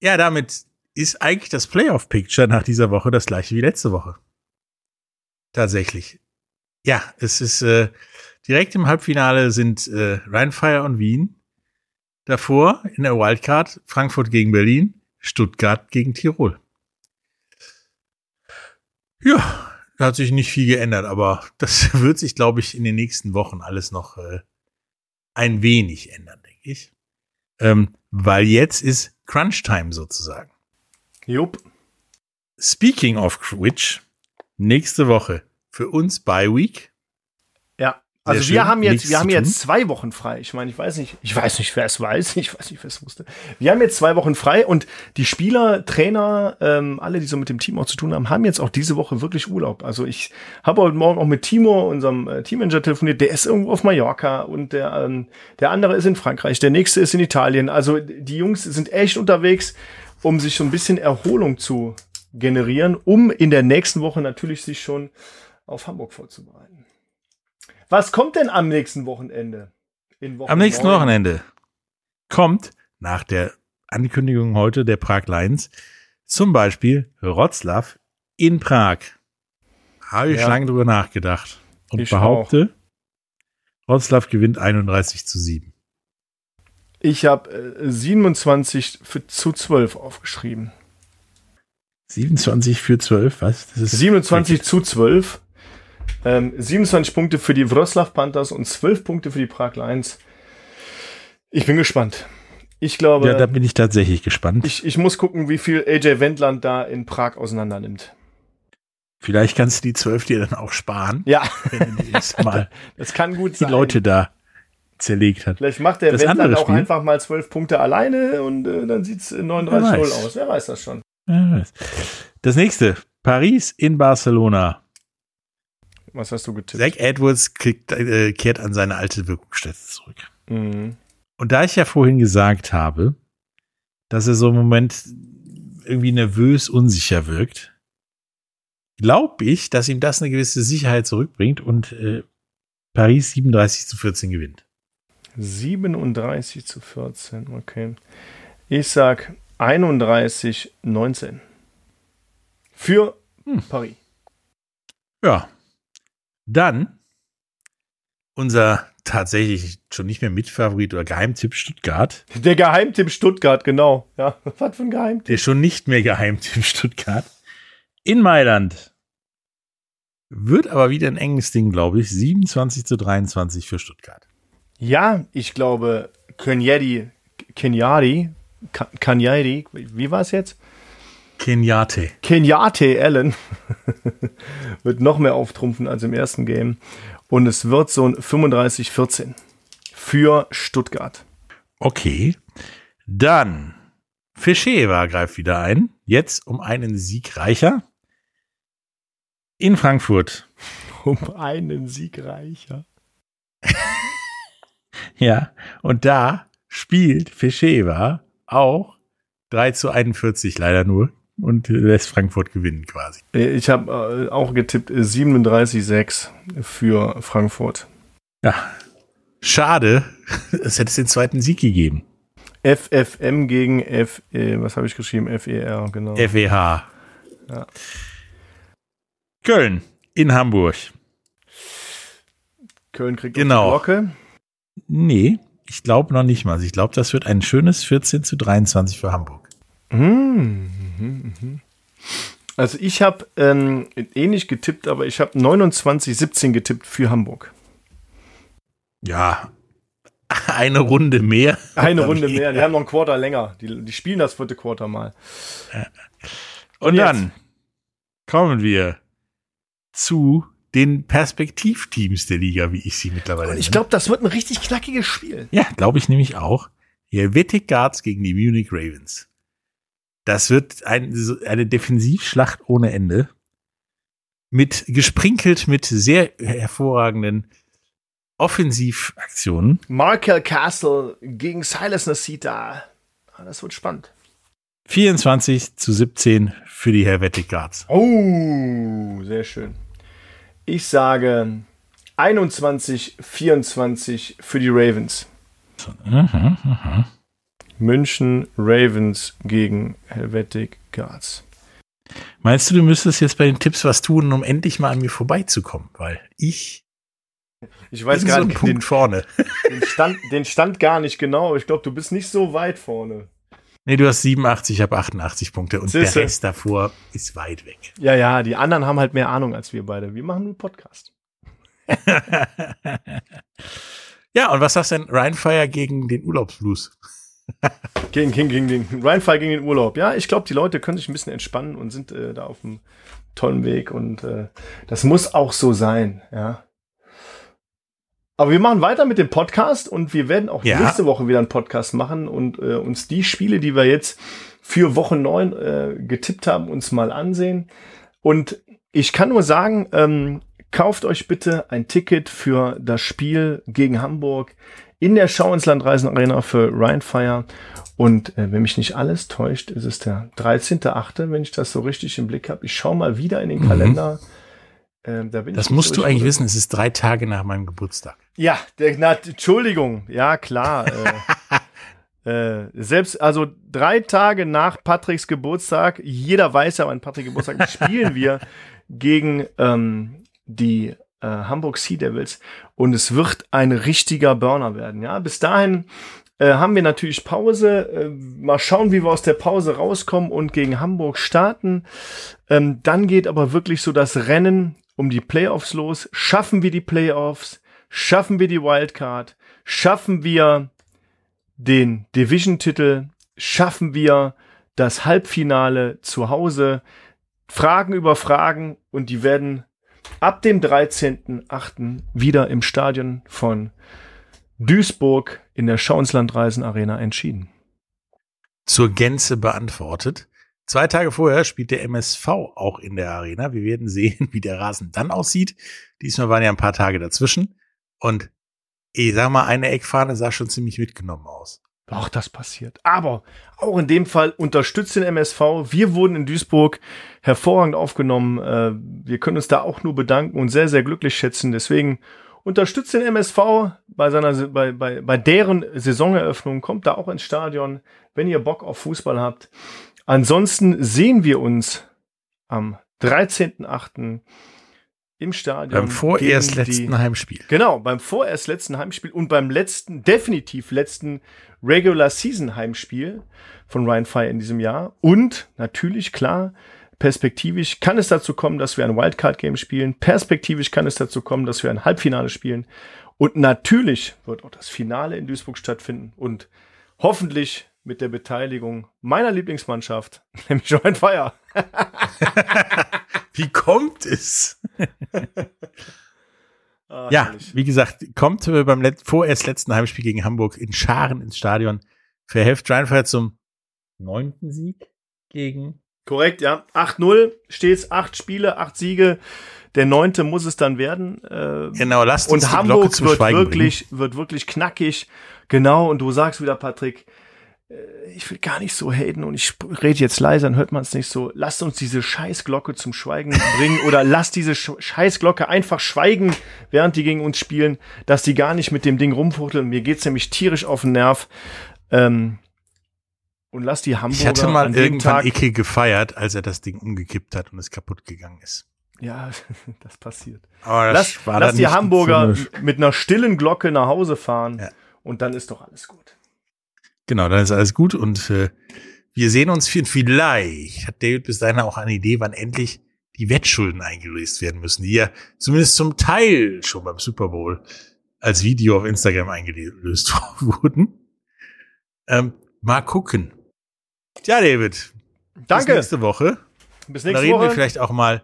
ja, damit ist eigentlich das Playoff-Picture nach dieser Woche das gleiche wie letzte Woche. Tatsächlich. Ja, es ist äh, direkt im Halbfinale sind äh, Rheinfire und Wien. Davor in der Wildcard Frankfurt gegen Berlin, Stuttgart gegen Tirol. Ja, da hat sich nicht viel geändert, aber das wird sich, glaube ich, in den nächsten Wochen alles noch äh, ein wenig ändern, denke ich. Ähm, weil jetzt ist Crunch Time sozusagen. Jupp. Speaking of which, nächste Woche für uns Bye Week. Also Sehr wir schön. haben jetzt, wir haben jetzt zwei Wochen frei. Ich meine, ich weiß nicht, ich weiß nicht, wer es weiß, ich weiß nicht, wer es wusste. Wir haben jetzt zwei Wochen frei und die Spieler, Trainer, ähm, alle, die so mit dem Team auch zu tun haben, haben jetzt auch diese Woche wirklich Urlaub. Also ich habe heute Morgen auch mit Timo, unserem äh, Teammanager, telefoniert. Der ist irgendwo auf Mallorca und der, ähm, der andere ist in Frankreich, der nächste ist in Italien. Also die Jungs sind echt unterwegs, um sich so ein bisschen Erholung zu generieren, um in der nächsten Woche natürlich sich schon auf Hamburg vorzubereiten. Was kommt denn am nächsten Wochenende? am nächsten 9? Wochenende kommt nach der Ankündigung heute der Prag Lions zum Beispiel Wroclaw in Prag. Habe ich ja. lange drüber nachgedacht und ich behaupte, auch. Wroclaw gewinnt 31 zu 7. Ich habe äh, 27 für, zu 12 aufgeschrieben. 27 für 12, was? Das ist 27 richtig. zu 12. Ähm, 27 Punkte für die Wroclaw Panthers und 12 Punkte für die Prag Lions. Ich bin gespannt. Ich glaube, Ja, da bin ich tatsächlich gespannt. ich, ich muss gucken, wie viel AJ Wendland da in Prag auseinander nimmt. Vielleicht kannst du die zwölf dir dann auch sparen, Ja, wenn du mal das kann gut die sein. Leute da zerlegt hat. Vielleicht macht der Das Wendland auch Spiel- einfach mal zwölf Punkte alleine und äh, dann sieht's 39-0 Wer weiß. aus. Wer weiß das schon. Das nächste, Paris in Barcelona. Was hast du getippt? Zach Edwards kriegt, äh, kehrt an seine alte Wirkungsstätte zurück. Mhm. Und da ich ja vorhin gesagt habe, dass er so im Moment irgendwie nervös, unsicher wirkt, glaube ich, dass ihm das eine gewisse Sicherheit zurückbringt und äh, Paris 37 zu 14 gewinnt. 37 zu 14, okay. Ich sag 31, 19. Für Hm. Paris. Ja. Dann unser tatsächlich schon nicht mehr Mitfavorit oder Geheimtipp Stuttgart. Der Geheimtipp Stuttgart, genau. Ja, was für ein Geheimtipp. Der schon nicht mehr Geheimtipp Stuttgart. In Mailand. Wird aber wieder ein enges Ding, glaube ich. 27 zu 23 für Stuttgart. Ja, ich glaube, Kenyadi, Kenyadi, Ka- Kanyadi, wie war es jetzt? Kenyate. Kenyate Allen wird noch mehr auftrumpfen als im ersten Game. Und es wird so ein 35-14 für Stuttgart. Okay. Dann Fischeva greift wieder ein. Jetzt um einen Sieg reicher. In Frankfurt. Um einen Sieg reicher. Ja. Und da spielt Fischeva auch 3 zu 41 leider nur und lässt Frankfurt gewinnen quasi. Äh, Ich habe äh, auch getippt äh, 37-6 für Frankfurt. Ja. Schade. Es hätte es den zweiten Sieg gegeben. FFM gegen F, äh, was habe ich geschrieben? FER, genau. FEH. Ja. Köln in Hamburg. Köln kriegt Genau. die Glocke. Nee, ich glaube noch nicht mal. Ich glaube, das wird ein schönes 14 zu 23 für Hamburg. Mhm, mhm, mhm. Also ich habe ähm, ähnlich getippt, aber ich habe 29-17 getippt für Hamburg. Ja, eine Runde mehr. Eine Runde mehr. Die haben noch ein Quarter länger. Die, die spielen das vierte Quarter mal. Und jetzt? dann kommen wir zu den Perspektivteams der Liga, wie ich sie mittlerweile Und ich glaube, das wird ein richtig knackiges Spiel. Ja, glaube ich nämlich auch. Helvetic Guards gegen die Munich Ravens. Das wird ein, eine Defensivschlacht ohne Ende. Mit, gesprinkelt mit sehr hervorragenden Offensivaktionen. Markel Castle gegen Silas Nasita. Ah, Das wird spannend. 24 zu 17 für die Helvetic Guards. Oh, sehr schön. Ich sage 21, 24 für die Ravens. München Ravens gegen Helvetic Guards. Meinst du, du müsstest jetzt bei den Tipps was tun, um endlich mal an mir vorbeizukommen? Weil ich Ich weiß so gar nicht Punkt den, vorne. den, Stand, den Stand gar nicht genau. Ich glaube, du bist nicht so weit vorne. Nee, du hast 87, ich habe 88 Punkte und Siehste. der Rest davor ist weit weg. Ja, ja, die anderen haben halt mehr Ahnung als wir beide. Wir machen einen Podcast. ja, und was sagst du denn Ryan Fire gegen den Urlaubsblues? Gegen, gegen, gegen den Rheinfall gegen den Urlaub. Ja, ich glaube, die Leute können sich ein bisschen entspannen und sind äh, da auf einem tollen Weg und äh, das muss auch so sein, ja. Aber wir machen weiter mit dem Podcast und wir werden auch Ja. nächste Woche wieder einen Podcast machen und äh, uns die Spiele, die wir jetzt für Woche 9 äh, getippt haben, uns mal ansehen. Und ich kann nur sagen, ähm, kauft euch bitte ein Ticket für das Spiel gegen Hamburg in der Schau ins Land Reisen Arena für Rheinfire. Und äh, wenn mich nicht alles täuscht, ist es der 13.8., wenn ich das so richtig im Blick habe. Ich schaue mal wieder in den Kalender. Ähm, da Mhm. Das musst du eigentlich wissen, es ist drei Tage nach meinem Geburtstag. Ja, der, na, Entschuldigung. Ja, klar. äh, äh, selbst, also drei Tage nach Patricks Geburtstag, jeder weiß ja, wann Patrick Geburtstag spielen wir gegen ähm, die äh, Hamburg Sea Devils und es wird ein richtiger Burner werden. Ja, bis dahin äh, haben wir natürlich Pause. Äh, mal schauen, wie wir aus der Pause rauskommen und gegen Hamburg starten. Ähm, dann geht aber wirklich so das Rennen um die Playoffs los. Schaffen wir die Playoffs? Schaffen wir die Wildcard? Schaffen wir den Division-Titel? Schaffen wir das Halbfinale zu Hause? Fragen über Fragen und die werden ab dem 13.8. wieder im Stadion von Duisburg in der Schauenslandreisen Arena entschieden. Zur Gänze beantwortet. Zwei Tage vorher spielt der MSV auch in der Arena. Wir werden sehen, wie der Rasen dann aussieht. Diesmal waren ja ein paar Tage dazwischen. Und ich sag mal, eine Eckfahne sah schon ziemlich mitgenommen aus. Auch das passiert. Aber auch in dem Fall unterstützt den MSV. Wir wurden in Duisburg hervorragend aufgenommen. Äh, wir können uns da auch nur bedanken und sehr, sehr glücklich schätzen. Deswegen unterstützt den MSV bei seiner, bei, bei, bei deren Saisoneröffnung. Kommt da auch ins Stadion, wenn ihr Bock auf Fußball habt. Ansonsten sehen wir uns am 13.8 im Stadion. Beim vorerst gegen die- letzten Heimspiel. Genau, beim vorerst letzten Heimspiel und beim letzten, definitiv letzten Regular Season Heimspiel von Ryan Fire in diesem Jahr. Und natürlich, klar, perspektivisch kann es dazu kommen, dass wir ein Wildcard-Game spielen. Perspektivisch kann es dazu kommen, dass wir ein Halbfinale spielen. Und natürlich wird auch das Finale in Duisburg stattfinden. Und hoffentlich mit der Beteiligung meiner Lieblingsmannschaft, nämlich Ryan Fire. Wie kommt es? Ah, Ja, herrlich. wie gesagt, kommt äh, beim let vorerst letzten Heimspiel gegen Hamburg in Scharen ins Stadion. Verhelft Rheinfire zum neunten Sieg gegen Korrekt, ja. 8-0, stets acht Spiele, acht Siege. Der neunte muss es dann werden. Äh, Genau, lasst uns und die Glocke Hamburg wird Schweigen wirklich, wird wirklich knackig. Genau, und du sagst wieder, Patrick, ich will gar nicht so haten und ich rede jetzt leise, dann hört man es nicht so. Lasst uns diese Scheißglocke zum Schweigen bringen oder lasst diese Sch Scheißglocke einfach schweigen, während die gegen uns spielen, dass die gar nicht mit dem Ding rumfuchteln. Mir geht's nämlich tierisch auf den Nerv. Ähm, und lass die Hamburger Ich hatte mal irgendwann Tag, Icke gefeiert, als er das Ding umgekippt hat und es kaputt gegangen ist. Ja, das passiert. Aber Lass, war lass dann die Hamburger mit einer stillen Glocke nach Hause fahren Ja. und dann ist doch alles gut. Genau, dann ist alles gut und äh, wir sehen uns viel, vielleicht hat David bis dahin auch eine Idee, wann endlich die Wettschulden eingelöst werden müssen, die ja zumindest zum Teil schon beim Super Bowl als Video auf Instagram eingelöst wurden. Ähm, mal gucken. Tja, David. Bis Danke. nächste Woche. Bis Da nächste reden wir Woche. vielleicht auch mal,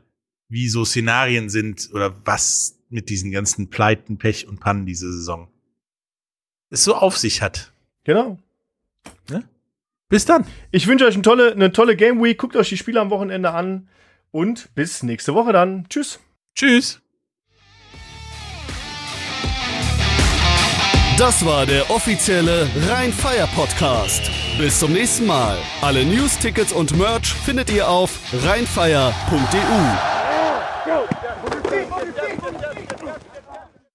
wie so Szenarien sind oder was mit diesen ganzen Pleiten, Pech und Pannen diese Saison es so auf sich hat. Genau. Bis dann. Ich wünsche euch eine tolle, eine tolle Game Week. Guckt euch die Spiele am Wochenende an und bis nächste Woche dann. Tschüss. Tschüss. Das war der offizielle Rhein-Fire Podcast. Bis zum nächsten Mal. Alle News, Tickets und Merch findet ihr auf rheinfire.de.